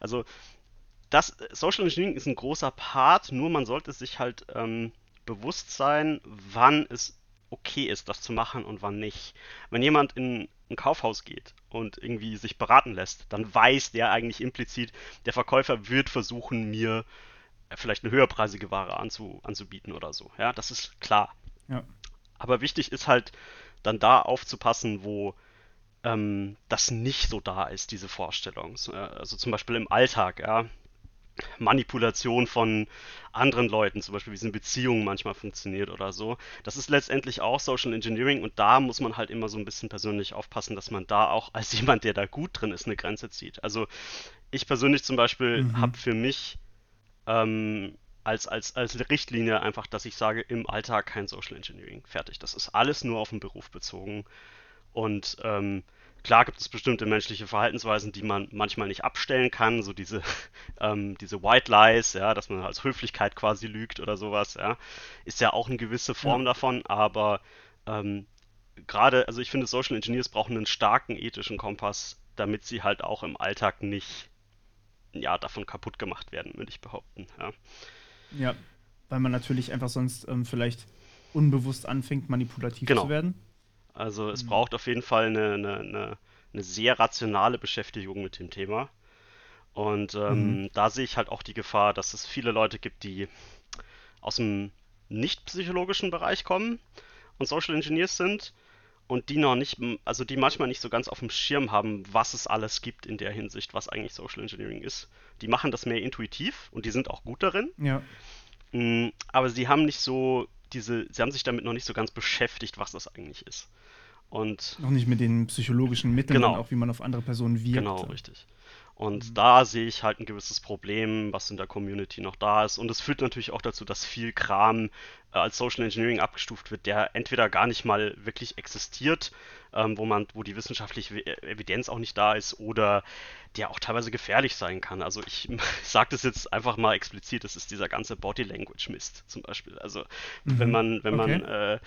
Also das Social Engineering ist ein großer Part, nur man sollte sich halt ähm, bewusst sein, wann es okay ist, das zu machen und wann nicht. Wenn jemand in ein Kaufhaus geht und irgendwie sich beraten lässt, dann weiß der eigentlich implizit, der Verkäufer wird versuchen, mir vielleicht eine höherpreisige Ware anzu, anzubieten oder so. Ja, das ist klar. Ja. Aber wichtig ist halt dann da aufzupassen, wo ähm, das nicht so da ist, diese Vorstellung. Also zum Beispiel im Alltag, ja. Manipulation von anderen Leuten, zum Beispiel wie es in Beziehungen manchmal funktioniert oder so. Das ist letztendlich auch Social Engineering und da muss man halt immer so ein bisschen persönlich aufpassen, dass man da auch als (laughs) jemand, der da gut drin ist, eine Grenze zieht. Also ich persönlich zum Beispiel mhm. habe für mich ähm, als, als, als Richtlinie einfach, dass ich sage, im Alltag kein Social Engineering. Fertig. Das ist alles nur auf den Beruf bezogen. Und ähm, klar gibt es bestimmte menschliche Verhaltensweisen, die man manchmal nicht abstellen kann, so diese, (laughs) ähm, diese White Lies, ja, dass man als Höflichkeit quasi lügt oder sowas, ja, ist ja auch eine gewisse Form ja. davon, aber ähm, gerade, also ich finde, Social Engineers brauchen einen starken ethischen Kompass, damit sie halt auch im Alltag nicht ja, davon kaputt gemacht werden, würde ich behaupten. Ja. ja, weil man natürlich einfach sonst ähm, vielleicht unbewusst anfängt, manipulativ genau. zu werden. Also es mhm. braucht auf jeden Fall eine, eine, eine, eine, sehr rationale Beschäftigung mit dem Thema. Und ähm, mhm. da sehe ich halt auch die Gefahr, dass es viele Leute gibt, die aus dem nicht psychologischen Bereich kommen und Social Engineers sind und die noch nicht, also die manchmal nicht so ganz auf dem Schirm haben, was es alles gibt in der Hinsicht, was eigentlich Social Engineering ist. Die machen das mehr intuitiv und die sind auch gut darin. Ja. Mm, aber sie haben nicht so diese, sie haben sich damit noch nicht so ganz beschäftigt, was das eigentlich ist. Und noch nicht mit den psychologischen Mitteln, genau. auch wie man auf andere Personen wirkt. Genau, richtig. Und mhm. da sehe ich halt ein gewisses Problem, was in der Community noch da ist. Und es führt natürlich auch dazu, dass viel Kram äh, als Social Engineering abgestuft wird, der entweder gar nicht mal wirklich existiert, ähm, wo man, wo die wissenschaftliche Evidenz auch nicht da ist, oder der auch teilweise gefährlich sein kann. Also ich (laughs) sage das jetzt einfach mal explizit, das ist dieser ganze Body Language Mist zum Beispiel. Also mhm. wenn man, wenn okay. man äh,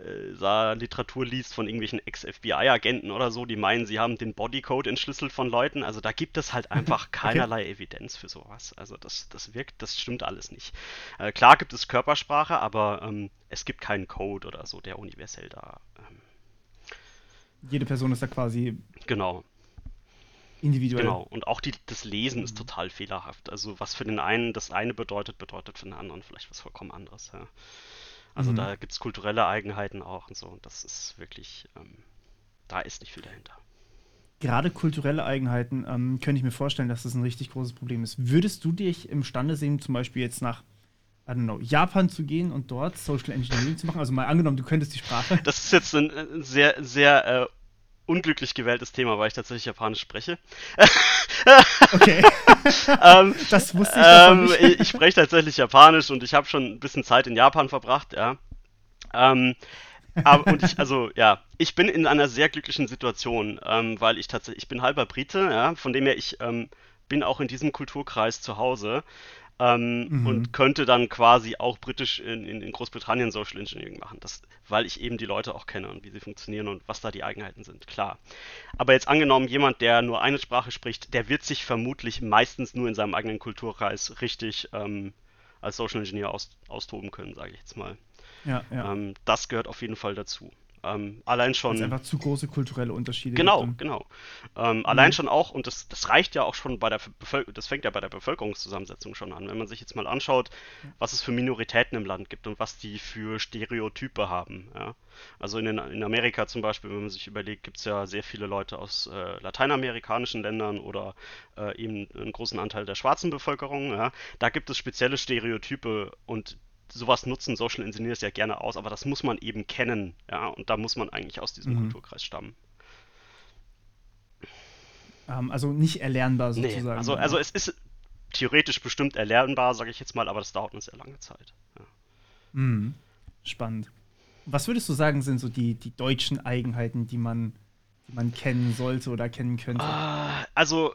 äh, Literatur liest von irgendwelchen Ex-FBI-Agenten oder so, die meinen, sie haben den Bodycode entschlüsselt von Leuten. Also da gibt es halt (laughs) einfach keinerlei okay. Evidenz für sowas. Also das, das wirkt, das stimmt alles nicht. Äh, klar gibt es Körpersprache, aber ähm, es gibt keinen Code oder so, der universell da. Ähm, Jede Person ist da quasi. Genau. Individuell. Genau, und auch die, das Lesen ist total fehlerhaft. Also was für den einen das eine bedeutet, bedeutet für den anderen vielleicht was vollkommen anderes. Ja. Also mhm. da gibt es kulturelle Eigenheiten auch und so. Und das ist wirklich, ähm, da ist nicht viel dahinter. Gerade kulturelle Eigenheiten ähm, könnte ich mir vorstellen, dass das ein richtig großes Problem ist. Würdest du dich imstande sehen, zum Beispiel jetzt nach I don't know, Japan zu gehen und dort Social Engineering zu machen? Also mal angenommen, du könntest die Sprache. Das ist jetzt ein, ein sehr, sehr äh, unglücklich gewähltes Thema, weil ich tatsächlich Japanisch spreche. (laughs) Okay. (laughs) ähm, das wusste ich ähm, nicht. ich, ich spreche tatsächlich Japanisch und ich habe schon ein bisschen Zeit in Japan verbracht, ja. Ähm, aber, und ich, also, ja, ich bin in einer sehr glücklichen Situation, ähm, weil ich tatsächlich, ich bin halber Brite, ja, von dem her ich ähm, bin auch in diesem Kulturkreis zu Hause ähm, Mhm. und könnte dann quasi auch britisch in, in, in Großbritannien Social Engineering machen, das, weil ich eben die Leute auch kenne und wie sie funktionieren und was da die Eigenheiten sind, klar. Aber jetzt angenommen, jemand, der nur eine Sprache spricht, der wird sich vermutlich meistens nur in seinem eigenen Kulturkreis richtig ähm, als Social Engineer aus, austoben können, sage ich jetzt mal. Ja, ja. Ähm, das gehört auf jeden Fall dazu. Ähm, allein schon. einfach zu große kulturelle Unterschiede Genau, gibt. genau. Ähm, Allein Mhm. schon auch, und das, das reicht ja auch schon bei der Bevölkerung, das fängt ja bei der Bevölkerungszusammensetzung schon an. Wenn man sich jetzt mal anschaut, was es für Minoritäten im Land gibt und was die für Stereotype haben. Ja. Also in, den, in Amerika zum Beispiel, wenn man sich überlegt, gibt es ja sehr viele Leute aus äh, lateinamerikanischen Ländern oder äh, eben einen großen Anteil der schwarzen Bevölkerung. Ja. Da gibt es spezielle Stereotype und sowas nutzen Social Engineers ja gerne aus, aber das muss man eben kennen, ja, und da muss man eigentlich aus diesem Mhm. Kulturkreis stammen. Ähm, also nicht erlernbar Nee, sozusagen. also, also es ist theoretisch bestimmt erlernbar, sage ich jetzt mal, aber das dauert eine sehr lange Zeit. Ja. Mhm. Spannend. Was würdest du sagen, sind so die, die deutschen Eigenheiten, die man, die man kennen sollte oder kennen könnte, Ah, Also,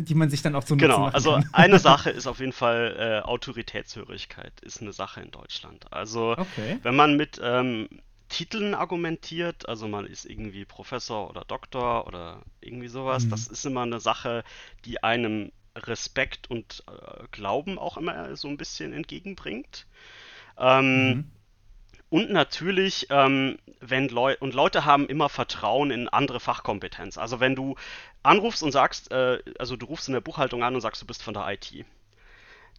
die man sich dann auch so genau, also eine Sache ist auf jeden Fall äh, Autoritätshörigkeit, ist eine Sache in Deutschland. Also, Okay. wenn man mit ähm, Titeln argumentiert, also man ist irgendwie Professor oder Doktor oder irgendwie sowas, Mhm. das ist immer eine Sache, die einem Respekt und äh, Glauben auch immer so ein bisschen entgegenbringt. Ähm, Mhm. Und natürlich, ähm, wenn Leu und Leute haben immer Vertrauen in andere Fachkompetenz. Also wenn du anrufst und sagst, äh, also du rufst in der Buchhaltung an und sagst, du bist von der IT,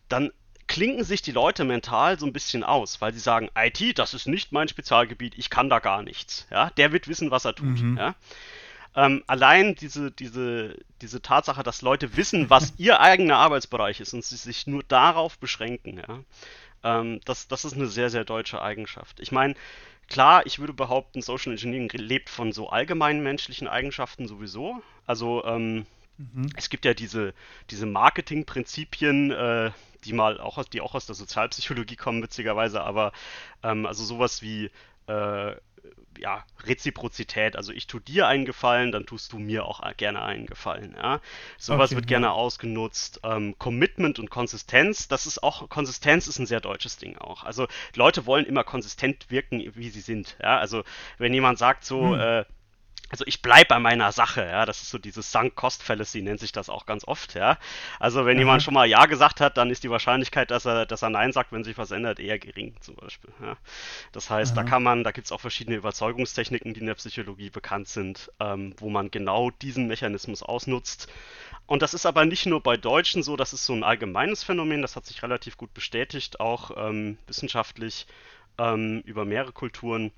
dann klinken sich die Leute mental so ein bisschen aus, weil sie sagen, IT, das ist nicht mein Spezialgebiet, ich kann da gar nichts. Ja, der wird wissen, was er tut. Mhm. Ja. Ähm, allein diese, diese, diese Tatsache, dass Leute wissen, was ihr eigener Arbeitsbereich ist und sie sich nur darauf beschränken, ja, ähm, das, das ist eine sehr, sehr deutsche Eigenschaft. Ich meine, klar, ich würde behaupten, Social Engineering lebt von so allgemeinen menschlichen Eigenschaften sowieso. Also ähm, Mhm. es gibt ja diese, diese Marketingprinzipien, äh, die mal auch aus, die auch aus der Sozialpsychologie kommen, witzigerweise, aber ähm, also sowas wie äh, ja, Reziprozität, also ich tue dir einen Gefallen, dann tust du mir auch gerne einen Gefallen. Ja? Sowas Okay, wird ja. gerne ausgenutzt. Ähm, Commitment und Konsistenz, das ist auch, Konsistenz ist ein sehr deutsches Ding auch. Also Leute wollen immer konsistent wirken, wie sie sind. Ja? Also wenn jemand sagt so, Hm. äh, also ich bleibe bei meiner Sache, ja, das ist so dieses Sunk Cost Fallacy, nennt sich das auch ganz oft, ja. Also wenn Aha. jemand schon mal Ja gesagt hat, dann ist die Wahrscheinlichkeit, dass er, dass er Nein sagt, wenn sich was ändert, eher gering zum Beispiel. Ja. Das heißt, da Aha. kann man, da gibt es auch verschiedene Überzeugungstechniken, die in der Psychologie bekannt sind, ähm, wo man genau diesen Mechanismus ausnutzt. Und das ist aber nicht nur bei Deutschen so, das ist so ein allgemeines Phänomen, das hat sich relativ gut bestätigt, auch ähm, wissenschaftlich ähm, über mehrere Kulturen.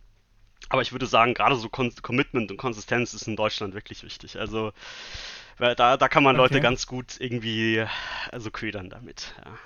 Aber ich würde sagen, gerade so Kon Commitment und Konsistenz ist in Deutschland wirklich wichtig. Also da, da kann man Leute Okay. ganz gut irgendwie also ködern damit. Ja.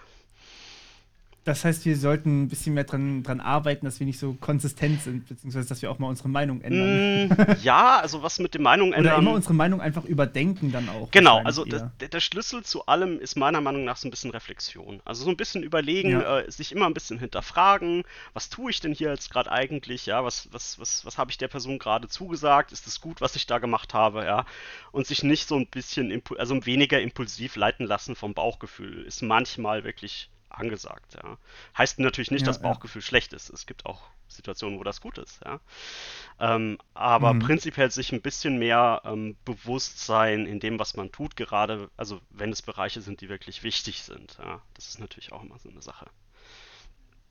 Das heißt, wir sollten ein bisschen mehr dran, dran arbeiten, dass wir nicht so konsistent sind, beziehungsweise dass wir auch mal unsere Meinung ändern. Mm, (laughs) ja, also was mit der Meinung Oder ändern. immer unsere Meinung einfach überdenken dann auch. Genau, also der, der Schlüssel zu allem ist meiner Meinung nach so ein bisschen Reflexion. Also so ein bisschen überlegen, Ja. äh, sich immer ein bisschen hinterfragen, was tue ich denn hier jetzt gerade eigentlich, ja, was, was, was, was habe ich der Person gerade zugesagt, ist es gut, was ich da gemacht habe, ja, und sich nicht so ein bisschen, also weniger impulsiv leiten lassen vom Bauchgefühl, ist manchmal wirklich angesagt, ja. Heißt natürlich nicht, Ja, dass ja. Bauchgefühl schlecht ist. Es gibt auch Situationen, wo das gut ist, ja. Ähm, aber Mhm. prinzipiell sich ein bisschen mehr ähm, bewusst sein in dem, was man tut, gerade, also wenn es Bereiche sind, die wirklich wichtig sind. Ja, das ist natürlich auch immer so eine Sache.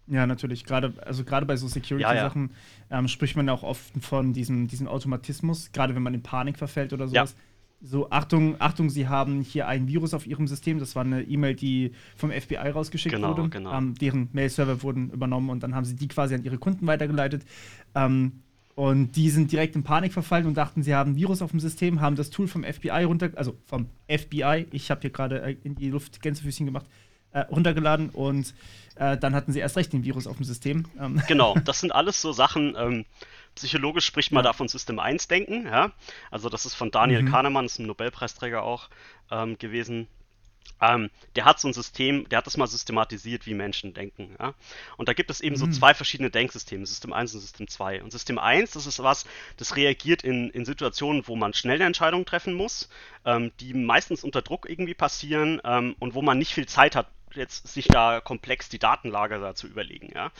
Ja, natürlich. Gerade, also gerade bei so Security-Sachen ähm, spricht man ja auch oft von diesem, diesem Automatismus, gerade wenn man in Panik verfällt oder Ja. So, Achtung, Achtung, Sie haben hier ein Virus auf Ihrem System. Das war eine E-Mail, die vom FBI rausgeschickt Genau, wurde. genau. Ähm, deren Mail-Server wurden übernommen und dann haben sie die quasi an ihre Kunden weitergeleitet. Ähm, und die sind direkt in Panik verfallen und dachten, sie haben ein Virus auf dem System, haben das Tool vom FBI runter, also vom FBI, ich habe hier gerade äh, in die Luft Gänsefüßchen gemacht, äh, runtergeladen und äh, dann hatten sie erst recht den Virus auf dem System. Ähm. Genau, das sind alles so Sachen. Psychologisch spricht man ja. da von System 1 denken. Ja? Also das ist von Daniel mhm. Kahnemann, ist ein Nobelpreisträger auch ähm, gewesen. Ähm, der hat so ein System, der hat das mal systematisiert, wie Menschen denken. Ja? Und da gibt es eben mhm. so zwei verschiedene Denksysteme, System 1 und System 2. Und System 1, das ist was, das reagiert in, in Situationen, wo man schnell eine Entscheidung treffen muss, ähm, die meistens unter Druck irgendwie passieren ähm, und wo man nicht viel Zeit hat, jetzt sich da komplex die Datenlager da zu überlegen, ja.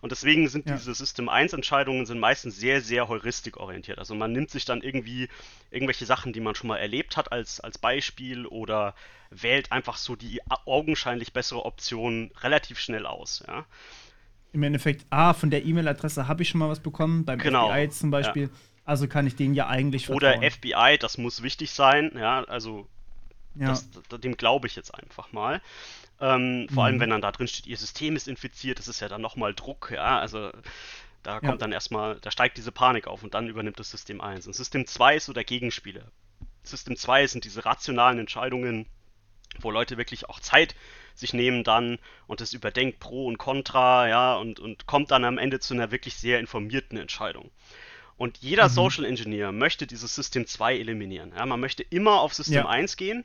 Und deswegen sind ja. diese System 1 Entscheidungen sind meistens sehr, sehr heuristikorientiert. Also man nimmt sich dann irgendwie irgendwelche Sachen, die man schon mal erlebt hat als, als Beispiel oder wählt einfach so die augenscheinlich bessere Option relativ schnell aus, ja. Im Endeffekt, ah, von der E-Mail-Adresse habe ich schon mal was bekommen, beim genau. FBI zum Beispiel. Ja. Also kann ich denen ja eigentlich vertrauen. Oder FBI, das muss wichtig sein, ja, also ja. Das, dem glaube ich jetzt einfach mal. Ähm, vor mhm. allem, wenn dann da drin steht, ihr System ist infiziert, das ist ja dann nochmal Druck, ja, also da kommt ja. dann erstmal, da steigt diese Panik auf und dann übernimmt das System 1. Und System 2 ist so der Gegenspieler. System 2 sind diese rationalen Entscheidungen, wo Leute wirklich auch Zeit sich nehmen dann und es überdenkt Pro und Contra, ja, und, und kommt dann am Ende zu einer wirklich sehr informierten Entscheidung. Und jeder mhm. Social Engineer möchte dieses System 2 eliminieren. Ja, man möchte immer auf System ja. 1 gehen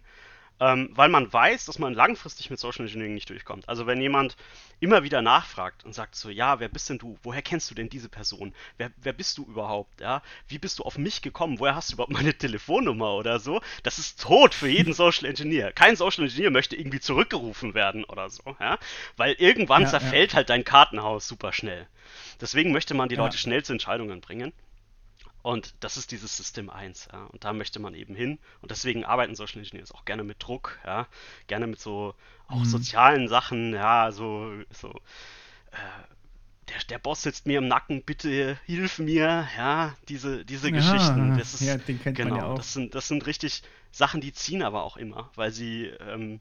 ähm, weil man weiß, dass man langfristig mit Social Engineering nicht durchkommt. Also wenn jemand immer wieder nachfragt und sagt so, ja, wer bist denn du? Woher kennst du denn diese Person? Wer, wer bist du überhaupt? Ja, wie bist du auf mich gekommen? Woher hast du überhaupt meine Telefonnummer oder so? Das ist tot für jeden Social Engineer. Kein Social Engineer möchte irgendwie zurückgerufen werden oder so, ja, weil irgendwann ja, zerfällt ja. halt dein Kartenhaus super schnell. Deswegen möchte man die Leute schnell zu Entscheidungen bringen. Und das ist dieses System 1, ja. Und da möchte man eben hin. Und deswegen arbeiten Social Engineers auch gerne mit Druck, ja. Gerne mit so auch mhm. sozialen Sachen, ja, so, so, äh, der, der Boss sitzt mir im Nacken, bitte hilf mir, ja, diese, diese ja, Geschichten. Das ist, ja, den kennt genau, man ja auch. Das sind, das sind richtig Sachen, die ziehen aber auch immer, weil sie, ähm,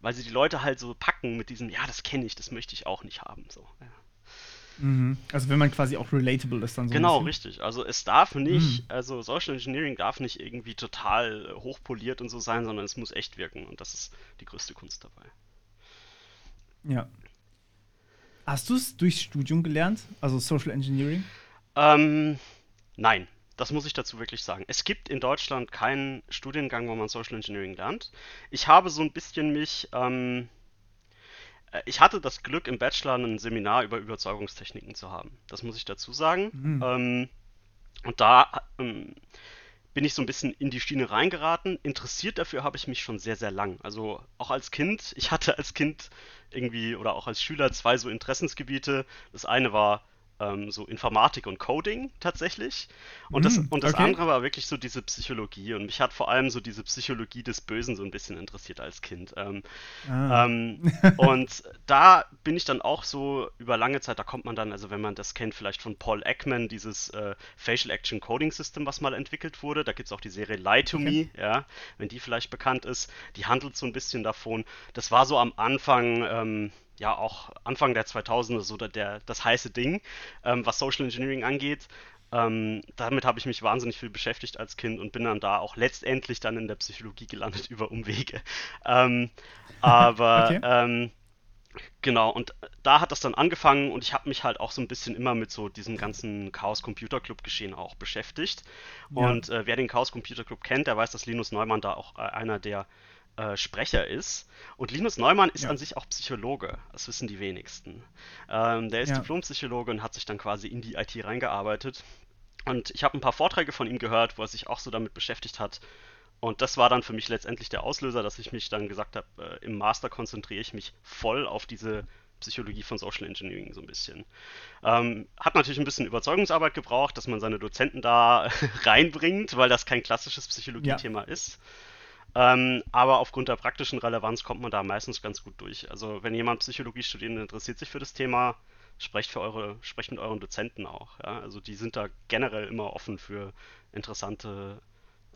weil sie die Leute halt so packen mit diesem, ja, das kenne ich, das möchte ich auch nicht haben, so, ja. Mhm. Also wenn man quasi auch relatable ist dann so. Genau, richtig. Also es darf nicht, mhm. also Social Engineering darf nicht irgendwie total hochpoliert und so sein, sondern es muss echt wirken und das ist die größte Kunst dabei. Ja. Hast du es durchs Studium gelernt, also Social Engineering? Ähm, nein, das muss ich dazu wirklich sagen. Es gibt in Deutschland keinen Studiengang, wo man Social Engineering lernt. Ich habe so ein bisschen mich ähm, äh, ich hatte das Glück, im Bachelor ein Seminar über Überzeugungstechniken zu haben. Das muss ich dazu sagen. Mhm. Ähm, und da ähm, bin ich so ein bisschen in die Schiene reingeraten. Interessiert dafür habe ich mich schon sehr, sehr lang. Also auch als Kind. Ich hatte als Kind irgendwie oder auch als Schüler zwei so Interessensgebiete. Das eine war ähm, so Informatik und Coding tatsächlich. Und das, mm, und das okay. andere war wirklich so diese Psychologie. Und mich hat vor allem so diese Psychologie des Bösen so ein bisschen interessiert als Kind. Ähm, ah. ähm, (laughs) und da bin ich dann auch so über lange Zeit, da kommt man dann, also wenn man das kennt, vielleicht von Paul Ekman, dieses äh, Facial Action Coding System, was mal entwickelt wurde. Da gibt es auch die Serie Lie to okay. Me, ja, wenn die vielleicht bekannt ist. Die handelt so ein bisschen davon. Das war so am Anfang ähm, ja auch Anfang der 2000er so der, das heiße Ding, ähm, was Social Engineering angeht. Ähm, damit habe ich mich wahnsinnig viel beschäftigt als Kind und bin dann da auch letztendlich dann in der Psychologie gelandet (laughs) über Umwege. Ähm, (laughs) aber okay. ähm, genau, und da hat das dann angefangen und ich habe mich halt auch so ein bisschen immer mit so diesem ganzen Chaos Computer Club Geschehen auch beschäftigt. Ja. Und äh, wer den Chaos Computer Club kennt, der weiß, dass Linus Neumann da auch äh, einer der äh, Sprecher ist. Und Linus Neumann ist ja. an sich auch Psychologe. Das wissen die wenigsten. Ähm, der ist ja. Diplompsychologe und hat sich dann quasi in die IT reingearbeitet. Und ich habe ein paar Vorträge von ihm gehört, wo er sich auch so damit beschäftigt hat. Und das war dann für mich letztendlich der Auslöser, dass ich mich dann gesagt habe, äh, im Master konzentriere ich mich voll auf diese Psychologie von Social Engineering so ein bisschen. Ähm, hat natürlich ein bisschen Überzeugungsarbeit gebraucht, dass man seine Dozenten da (laughs) reinbringt, weil das kein klassisches Psychologie-Thema ja. ist. Ähm, aber aufgrund der praktischen Relevanz kommt man da meistens ganz gut durch. Also wenn jemand Psychologie studiert und interessiert sich für das Thema, sprecht für eure, sprecht mit euren Dozenten auch. Ja? Also die sind da generell immer offen für interessante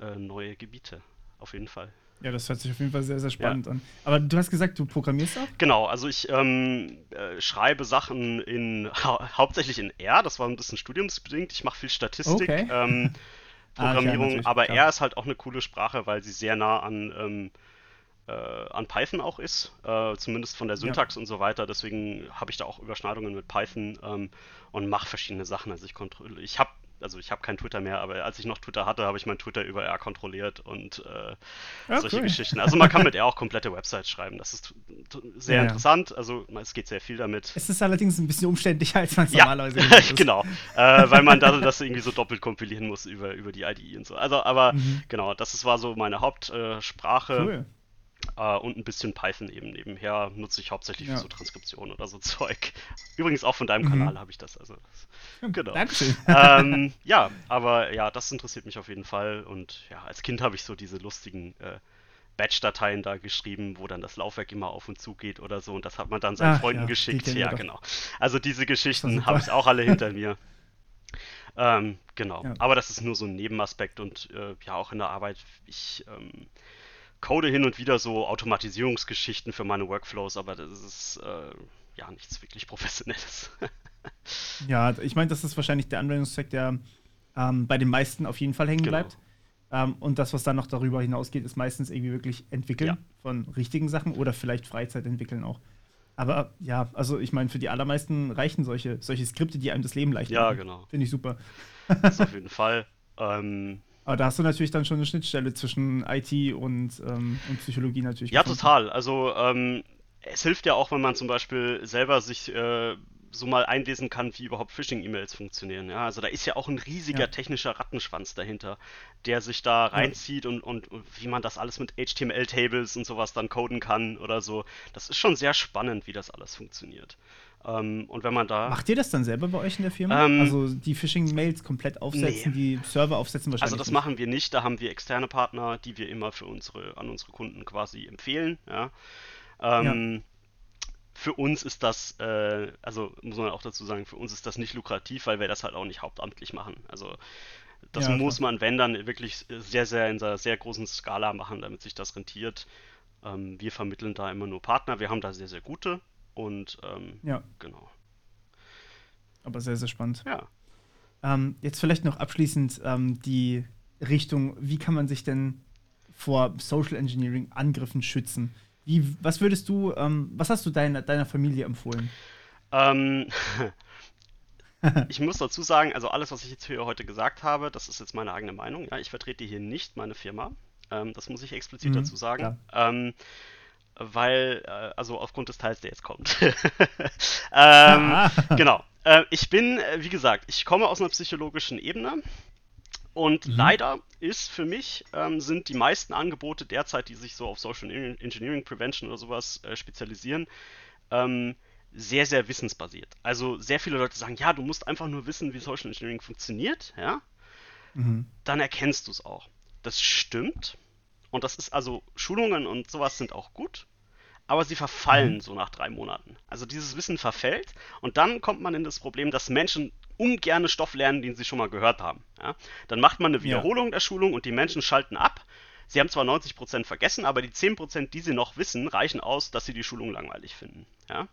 äh, neue Gebiete. Auf jeden Fall. Ja, das hört sich auf jeden Fall sehr, sehr spannend ja. an. Aber du hast gesagt, du programmierst auch? Genau, also ich ähm, äh, schreibe Sachen in (laughs) hau hauptsächlich in R, das war ein bisschen studiumsbedingt. Ich mache viel Statistik. Okay. Ähm, (laughs) Programmierung, ah, aber ja, R ist halt auch eine coole Sprache, weil sie sehr nah an, ähm, äh, an Python auch ist, äh, zumindest von der Syntax ja. und so weiter. Deswegen habe ich da auch Überschneidungen mit Python ähm, und mache verschiedene Sachen. Also ich kontrolliere, ich habe also ich habe kein Twitter mehr, aber als ich noch Twitter hatte, habe ich mein Twitter über R kontrolliert und äh, ja, solche cool. Geschichten. Also man kann mit R auch komplette Websites schreiben. Das ist sehr ja, interessant. Also es geht sehr viel damit. Es ist allerdings ein bisschen umständlicher, als man es ja, normalerweise (laughs) ist. genau, äh, weil man da, das irgendwie so doppelt kompilieren muss über, über die IDE und so. Also, aber mhm. genau, das war so meine Hauptsprache. Cool. Uh, und ein bisschen Python eben nebenher nutze ich hauptsächlich ja. für so Transkription oder so (laughs) Zeug. Übrigens auch von deinem mhm. Kanal habe ich das. Also genau. Dankeschön. (laughs) Ähm, ja, aber ja, das interessiert mich auf jeden Fall. Und ja, als Kind habe ich so diese lustigen äh, Batch-Dateien da geschrieben, wo dann das Laufwerk immer auf und zu geht oder so. Und das hat man dann seinen Ach, Freunden ja, geschickt. Ja, genau. Also diese Geschichten habe ich auch alle hinter mir. Ähm, genau. Ja. Aber das ist nur so ein Nebenaspekt und äh, ja, auch in der Arbeit. Ich ähm, code hin und wieder so Automatisierungsgeschichten für meine Workflows, aber das ist äh, ja nichts wirklich Professionelles. (laughs) ja, ich meine, das ist wahrscheinlich der Anwendungszweck, der ähm, bei den meisten auf jeden Fall hängen genau. bleibt. Ähm, und das, was dann noch darüber hinausgeht, ist meistens irgendwie wirklich Entwickeln ja. von richtigen Sachen oder vielleicht Freizeit entwickeln auch. Aber ja, also ich meine, für die allermeisten reichen solche, solche Skripte, die einem das Leben leicht machen. Ja, genau. Finde ich super. Das auf jeden (laughs) Fall. Ähm, aber da hast du natürlich dann schon eine Schnittstelle zwischen IT und, ähm, und Psychologie natürlich. Ja, gefunden. total. Also ähm, es hilft ja auch, wenn man zum Beispiel selber sich äh, so mal einlesen kann, wie überhaupt Phishing-E-Mails funktionieren. Ja, also da ist ja auch ein riesiger ja. technischer Rattenschwanz dahinter, der sich da reinzieht ja. und, und, und, wie man das alles mit HTML-Tables und sowas dann coden kann oder so. Das ist schon sehr spannend, wie das alles funktioniert. Ähm, und wenn man da. Macht ihr das dann selber bei euch in der Firma? Ähm, also die Phishing-Mails komplett aufsetzen, nee. die Server aufsetzen wahrscheinlich? Also das nicht. machen wir nicht. Da haben wir externe Partner, die wir immer für unsere, an unsere Kunden quasi empfehlen. Ja. Ähm, ja. Für uns ist das, äh, also muss man auch dazu sagen, für uns ist das nicht lukrativ, weil wir das halt auch nicht hauptamtlich machen. Also das ja, muss man, wenn dann, wirklich sehr, sehr in einer sehr großen Skala machen, damit sich das rentiert. Ähm, wir vermitteln da immer nur Partner. Wir haben da sehr, sehr gute. Und ähm, ja. genau. Aber sehr, sehr spannend. Ja. Ähm, jetzt vielleicht noch abschließend ähm, die Richtung, wie kann man sich denn vor Social Engineering Angriffen schützen? Wie, was würdest du, ähm, was hast du deiner, deiner Familie empfohlen? Ähm, (laughs) ich muss dazu sagen, also alles, was ich jetzt hier heute gesagt habe, das ist jetzt meine eigene Meinung. Ja, ich vertrete hier nicht meine Firma. Ähm, das muss ich explizit mhm, dazu sagen. Ähm, weil, äh, also aufgrund des Teils, der jetzt kommt. (laughs) ähm, (laughs) genau. Äh, ich bin, äh, wie gesagt, ich komme aus einer psychologischen Ebene. Und mhm. leider ist für mich, ähm, sind die meisten Angebote derzeit, die sich so auf Social Engineering Prevention oder sowas äh, spezialisieren, ähm, sehr, sehr wissensbasiert. Also sehr viele Leute sagen, ja, du musst einfach nur wissen, wie Social Engineering funktioniert, ja. Mhm. Dann erkennst du es auch. Das stimmt. Und das ist also, Schulungen und sowas sind auch gut, aber sie verfallen mhm. so nach drei Monaten. Also dieses Wissen verfällt und dann kommt man in das Problem, dass Menschen ungerne Stoff lernen, den sie schon mal gehört haben. Ja? Dann macht man eine Wiederholung ja. der Schulung und die Menschen schalten ab. Sie haben zwar 90% vergessen, aber die 10%, die sie noch wissen, reichen aus, dass sie die Schulung langweilig finden. Ja?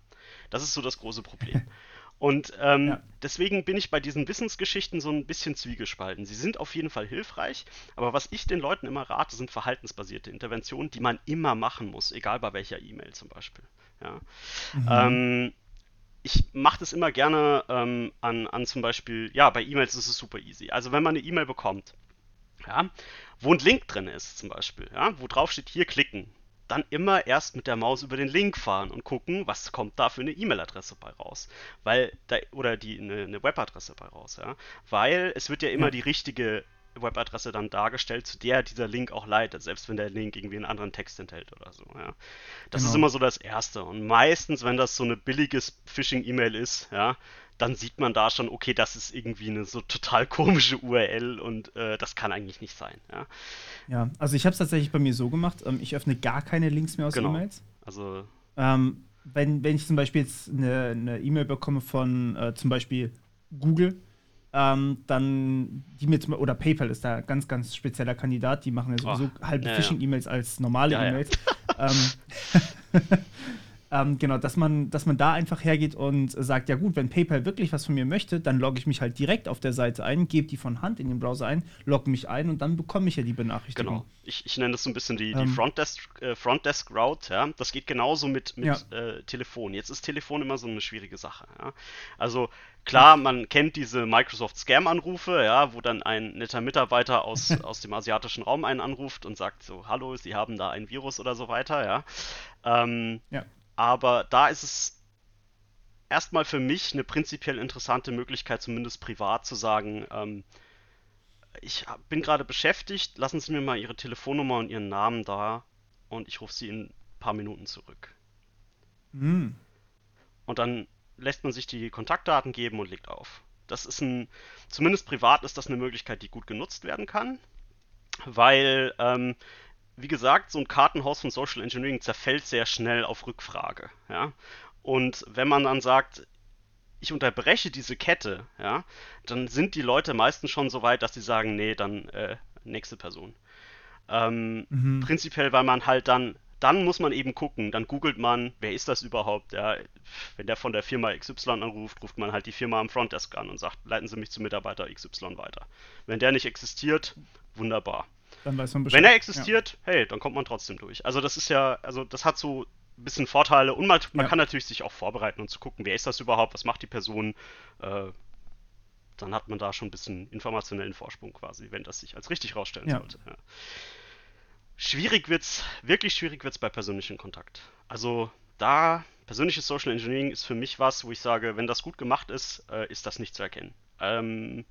Das ist so das große Problem. (laughs) Und ähm, ja. deswegen bin ich bei diesen Wissensgeschichten so ein bisschen zwiegespalten. Sie sind auf jeden Fall hilfreich, aber was ich den Leuten immer rate, sind verhaltensbasierte Interventionen, die man immer machen muss, egal bei welcher E-Mail zum Beispiel. Ja. Mhm. Ähm, ich mache das immer gerne ähm, an, an zum Beispiel, ja, bei E-Mails ist es super easy. Also wenn man eine E-Mail bekommt, ja, wo ein Link drin ist zum Beispiel, ja, wo drauf steht, hier klicken, dann immer erst mit der Maus über den Link fahren und gucken, was kommt da für eine E-Mail-Adresse bei raus. Weil, da, oder die, eine, eine Webadresse bei raus, ja. Weil es wird ja immer ja. die richtige Webadresse dann dargestellt, zu der dieser Link auch leitet, selbst wenn der Link irgendwie einen anderen Text enthält oder so. Ja. Das genau. ist immer so das Erste. Und meistens, wenn das so eine billiges Phishing-E-Mail ist, ja, dann sieht man da schon, okay, das ist irgendwie eine so total komische URL und äh, das kann eigentlich nicht sein. Ja, ja also ich habe es tatsächlich bei mir so gemacht, ähm, ich öffne gar keine Links mehr aus genau. E-Mails. Also ähm, wenn, wenn ich zum Beispiel jetzt eine E-Mail e bekomme von äh, zum Beispiel Google, ähm, dann die mir zum, oder PayPal ist da ganz, ganz spezieller Kandidat, die machen ja sowieso oh, halbe ja, Phishing-E-Mails als normale ja, E-Mails. (laughs) ähm, (laughs) Ähm, genau, dass man, dass man da einfach hergeht und sagt, ja gut, wenn PayPal wirklich was von mir möchte, dann logge ich mich halt direkt auf der Seite ein, gebe die von Hand in den Browser ein, logge mich ein und dann bekomme ich ja die Benachrichtigung. Genau. Ich, ich nenne das so ein bisschen die, die ähm, Frontdesk, äh, Frontdesk Route, ja. Das geht genauso mit, mit ja. äh, Telefon. Jetzt ist Telefon immer so eine schwierige Sache, ja. Also klar, man kennt diese Microsoft Scam-Anrufe, ja, wo dann ein netter Mitarbeiter aus, (laughs) aus dem asiatischen Raum einen anruft und sagt so, hallo, Sie haben da ein Virus oder so weiter, ja. Ähm, ja. Aber da ist es erstmal für mich eine prinzipiell interessante Möglichkeit, zumindest privat zu sagen, ähm, ich bin gerade beschäftigt, lassen Sie mir mal Ihre Telefonnummer und Ihren Namen da und ich rufe Sie in ein paar Minuten zurück. Mhm. Und dann lässt man sich die Kontaktdaten geben und legt auf. Das ist ein, zumindest privat ist das eine Möglichkeit, die gut genutzt werden kann, weil ähm, wie gesagt, so ein Kartenhaus von Social Engineering zerfällt sehr schnell auf Rückfrage. Ja? Und wenn man dann sagt, ich unterbreche diese Kette, ja, dann sind die Leute meistens schon so weit, dass sie sagen, nee, dann äh, nächste Person. Ähm, mhm. Prinzipiell, weil man halt dann, dann muss man eben gucken, dann googelt man, wer ist das überhaupt? Ja, wenn der von der Firma XY anruft, ruft man halt die Firma am Frontdesk an und sagt, leiten Sie mich zu Mitarbeiter XY weiter. Wenn der nicht existiert, wunderbar. Dann weiß man Bescheid. Wenn er existiert, ja. hey, dann kommt man trotzdem durch. Also das ist ja, also das hat so ein bisschen Vorteile und man, man ja. kann natürlich sich auch vorbereiten und zu gucken, wer ist das überhaupt, was macht die Person. Äh, dann hat man da schon ein bisschen informationellen Vorsprung quasi, wenn das sich als richtig rausstellen ja. sollte. Ja. Schwierig wird's, wirklich schwierig wird's bei persönlichem Kontakt. Also da, persönliches Social Engineering ist für mich was, wo ich sage, wenn das gut gemacht ist, äh, ist das nicht zu erkennen. Ähm,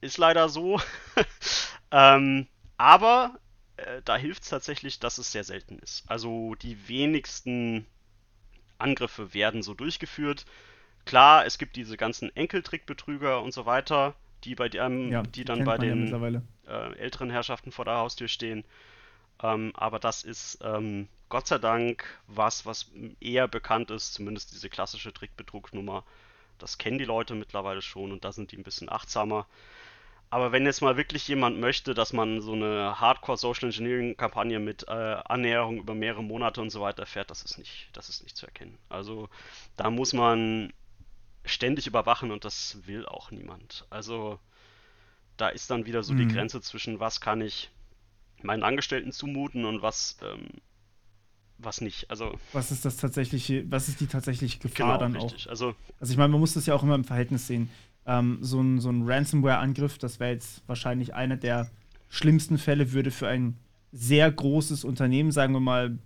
ist leider so. (laughs) ähm, aber äh, da hilft es tatsächlich, dass es sehr selten ist. Also die wenigsten Angriffe werden so durchgeführt. Klar, es gibt diese ganzen Enkeltrickbetrüger und so weiter, die bei dem, ja, die dann bei den ja äh, älteren Herrschaften vor der Haustür stehen. Ähm, aber das ist ähm, Gott sei Dank was, was eher bekannt ist, zumindest diese klassische Trickbetrugnummer. Das kennen die Leute mittlerweile schon und da sind die ein bisschen achtsamer. Aber wenn jetzt mal wirklich jemand möchte, dass man so eine Hardcore Social Engineering Kampagne mit äh, Annäherung über mehrere Monate und so weiter fährt, das ist nicht, das ist nicht zu erkennen. Also da muss man ständig überwachen und das will auch niemand. Also da ist dann wieder so mhm. die Grenze zwischen was kann ich meinen Angestellten zumuten und was ähm, was nicht. Also was ist das tatsächliche, was ist die tatsächliche Gefahr genau, dann richtig. auch? Also, also ich meine, man muss das ja auch immer im Verhältnis sehen ähm, so ein, so ein Ransomware-Angriff, das wäre jetzt wahrscheinlich einer der schlimmsten Fälle, würde für ein sehr großes Unternehmen, sagen wir mal,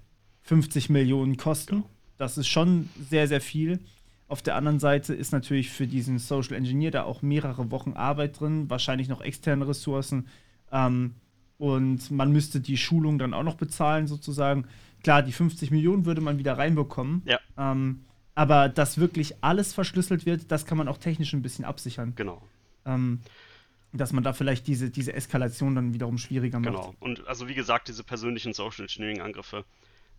50 Millionen kosten. Das ist schon sehr, sehr viel. Auf der anderen Seite ist natürlich für diesen Social Engineer da auch mehrere Wochen Arbeit drin, wahrscheinlich noch externe Ressourcen. Ähm, und man müsste die Schulung dann auch noch bezahlen, sozusagen. Klar, die 50 Millionen würde man wieder reinbekommen. Ja. Ähm, aber dass wirklich alles verschlüsselt wird, das kann man auch technisch ein bisschen absichern. Genau. Ähm, dass man da vielleicht diese, diese Eskalation dann wiederum schwieriger macht. Genau. Und also wie gesagt, diese persönlichen Social Engineering-Angriffe,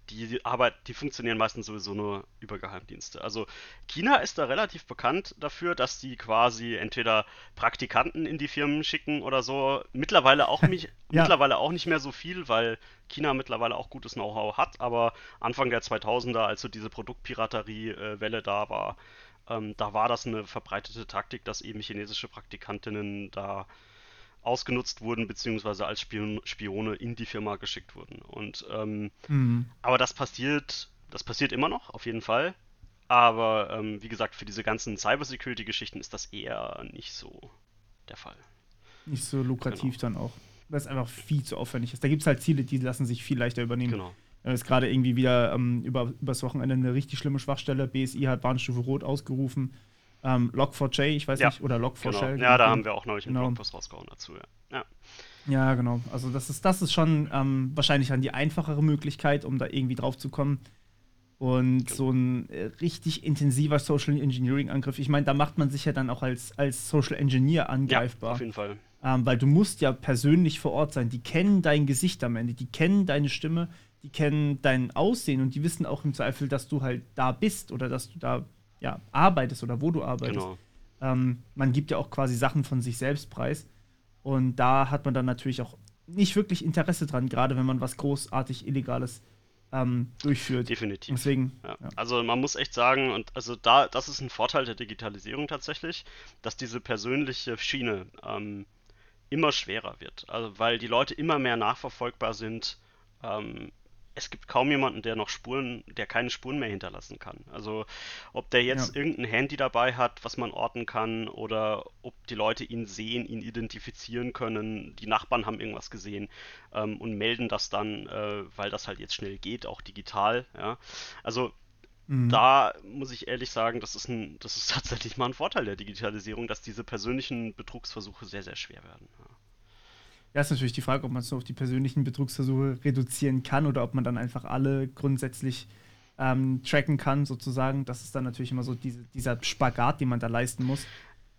die Arbeit, die funktionieren meistens sowieso nur über Geheimdienste. Also China ist da relativ bekannt dafür, dass die quasi entweder Praktikanten in die Firmen schicken oder so. Mittlerweile auch (laughs) nicht, ja. mittlerweile auch nicht mehr so viel, weil China mittlerweile auch gutes Know-how hat. Aber Anfang der 2000er, als so diese Produktpiraterie-Welle da war, ähm, da war das eine verbreitete Taktik, dass eben chinesische Praktikantinnen da ausgenutzt wurden, beziehungsweise als Spion, Spione in die Firma geschickt wurden. Und ähm, mhm. aber das passiert, das passiert immer noch, auf jeden Fall. Aber ähm, wie gesagt, für diese ganzen Cybersecurity-Geschichten ist das eher nicht so der Fall. Nicht so lukrativ genau. dann auch. Weil es einfach viel zu aufwendig ist. Da gibt es halt Ziele, die lassen sich viel leichter übernehmen. Genau. Da ist gerade irgendwie wieder ähm, über, übers Wochenende eine richtig schlimme Schwachstelle. BSI hat Warnstufe Rot ausgerufen ähm, Log4j, ich weiß ja. nicht, oder Log4Shell. Genau. Ja, da haben wir auch neulich einen genau. Blogpost rausgehauen dazu, ja. ja. Ja, genau. Also das ist, das ist schon ähm, wahrscheinlich dann die einfachere Möglichkeit, um da irgendwie drauf zu kommen. Und so ein äh, richtig intensiver Social Engineering-Angriff, ich meine, da macht man sich ja dann auch als, als Social Engineer angreifbar. Ja, auf jeden Fall. Ähm, weil du musst ja persönlich vor Ort sein. Die kennen dein Gesicht am Ende, die kennen deine Stimme, die kennen dein Aussehen und die wissen auch im Zweifel, dass du halt da bist oder dass du da ja, arbeitest oder wo du arbeitest. Genau. Ähm, man gibt ja auch quasi Sachen von sich selbst preis. Und da hat man dann natürlich auch nicht wirklich Interesse dran, gerade wenn man was großartig Illegales ähm, durchführt. Definitiv. Deswegen, ja. Ja. Also man muss echt sagen, und also da, das ist ein Vorteil der Digitalisierung tatsächlich, dass diese persönliche Schiene ähm, immer schwerer wird. Also weil die Leute immer mehr nachverfolgbar sind. Ähm, es gibt kaum jemanden, der noch Spuren, der keine Spuren mehr hinterlassen kann. Also ob der jetzt ja. irgendein Handy dabei hat, was man orten kann, oder ob die Leute ihn sehen, ihn identifizieren können, die Nachbarn haben irgendwas gesehen ähm, und melden das dann, äh, weil das halt jetzt schnell geht, auch digital. Ja. Also mhm. da muss ich ehrlich sagen, das ist, ein, das ist (laughs) tatsächlich mal ein Vorteil der Digitalisierung, dass diese persönlichen Betrugsversuche sehr, sehr schwer werden. Ja. Ja, ist natürlich die Frage, ob man es nur auf die persönlichen Betrugsversuche reduzieren kann oder ob man dann einfach alle grundsätzlich ähm, tracken kann, sozusagen. Das ist dann natürlich immer so diese, dieser Spagat, den man da leisten muss.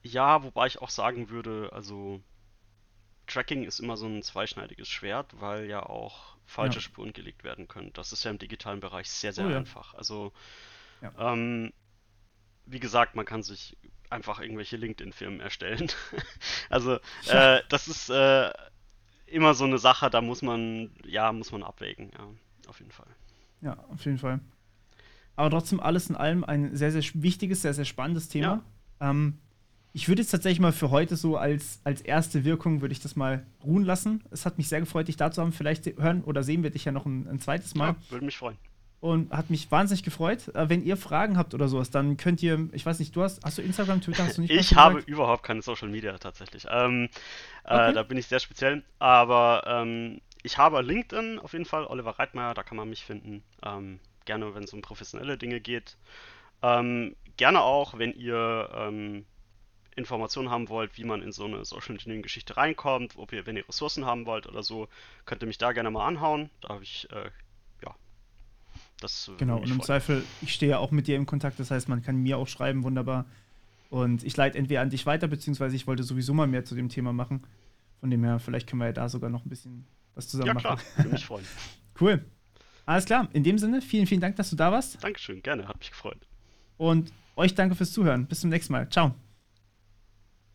Ja, wobei ich auch sagen würde, also Tracking ist immer so ein zweischneidiges Schwert, weil ja auch falsche ja. Spuren gelegt werden können. Das ist ja im digitalen Bereich sehr, sehr oh, ja. einfach. Also, ja. ähm, wie gesagt, man kann sich einfach irgendwelche LinkedIn-Firmen erstellen. (laughs) also, äh, das ist äh, immer so eine Sache, da muss man, ja, muss man abwägen, ja, auf jeden Fall. Ja, auf jeden Fall. Aber trotzdem alles in allem ein sehr, sehr wichtiges, sehr, sehr spannendes Thema. Ja. Ähm, ich würde jetzt tatsächlich mal für heute so als, als erste Wirkung, würde ich das mal ruhen lassen. Es hat mich sehr gefreut, dich da zu haben. Vielleicht hören oder sehen wir dich ja noch ein, ein zweites Mal. Ja, würde mich freuen und hat mich wahnsinnig gefreut. Äh, wenn ihr Fragen habt oder sowas, dann könnt ihr, ich weiß nicht, du hast, hast du Instagram, Twitter, hast du nicht? Ich habe überhaupt keine Social Media tatsächlich. Ähm, äh, okay. äh, da bin ich sehr speziell, aber ähm, ich habe LinkedIn auf jeden Fall, Oliver Reitmeier, da kann man mich finden. Ähm, gerne, wenn es um professionelle Dinge geht. Ähm, gerne auch, wenn ihr ähm, Informationen haben wollt, wie man in so eine Social Engineering Geschichte reinkommt, ob ihr, wenn ihr Ressourcen haben wollt oder so, könnt ihr mich da gerne mal anhauen. Da habe ich äh, das genau, und im Zweifel, ich stehe ja auch mit dir im Kontakt, das heißt, man kann mir auch schreiben, wunderbar. Und ich leite entweder an dich weiter, beziehungsweise ich wollte sowieso mal mehr zu dem Thema machen. Von dem her, vielleicht können wir ja da sogar noch ein bisschen was zusammen ja, machen. Ja, klar, würde mich (laughs) freuen. cool. Alles klar, in dem Sinne, vielen, vielen Dank, dass du da warst. Dankeschön, gerne, hat mich gefreut. Und euch danke fürs Zuhören. Bis zum nächsten Mal. Ciao.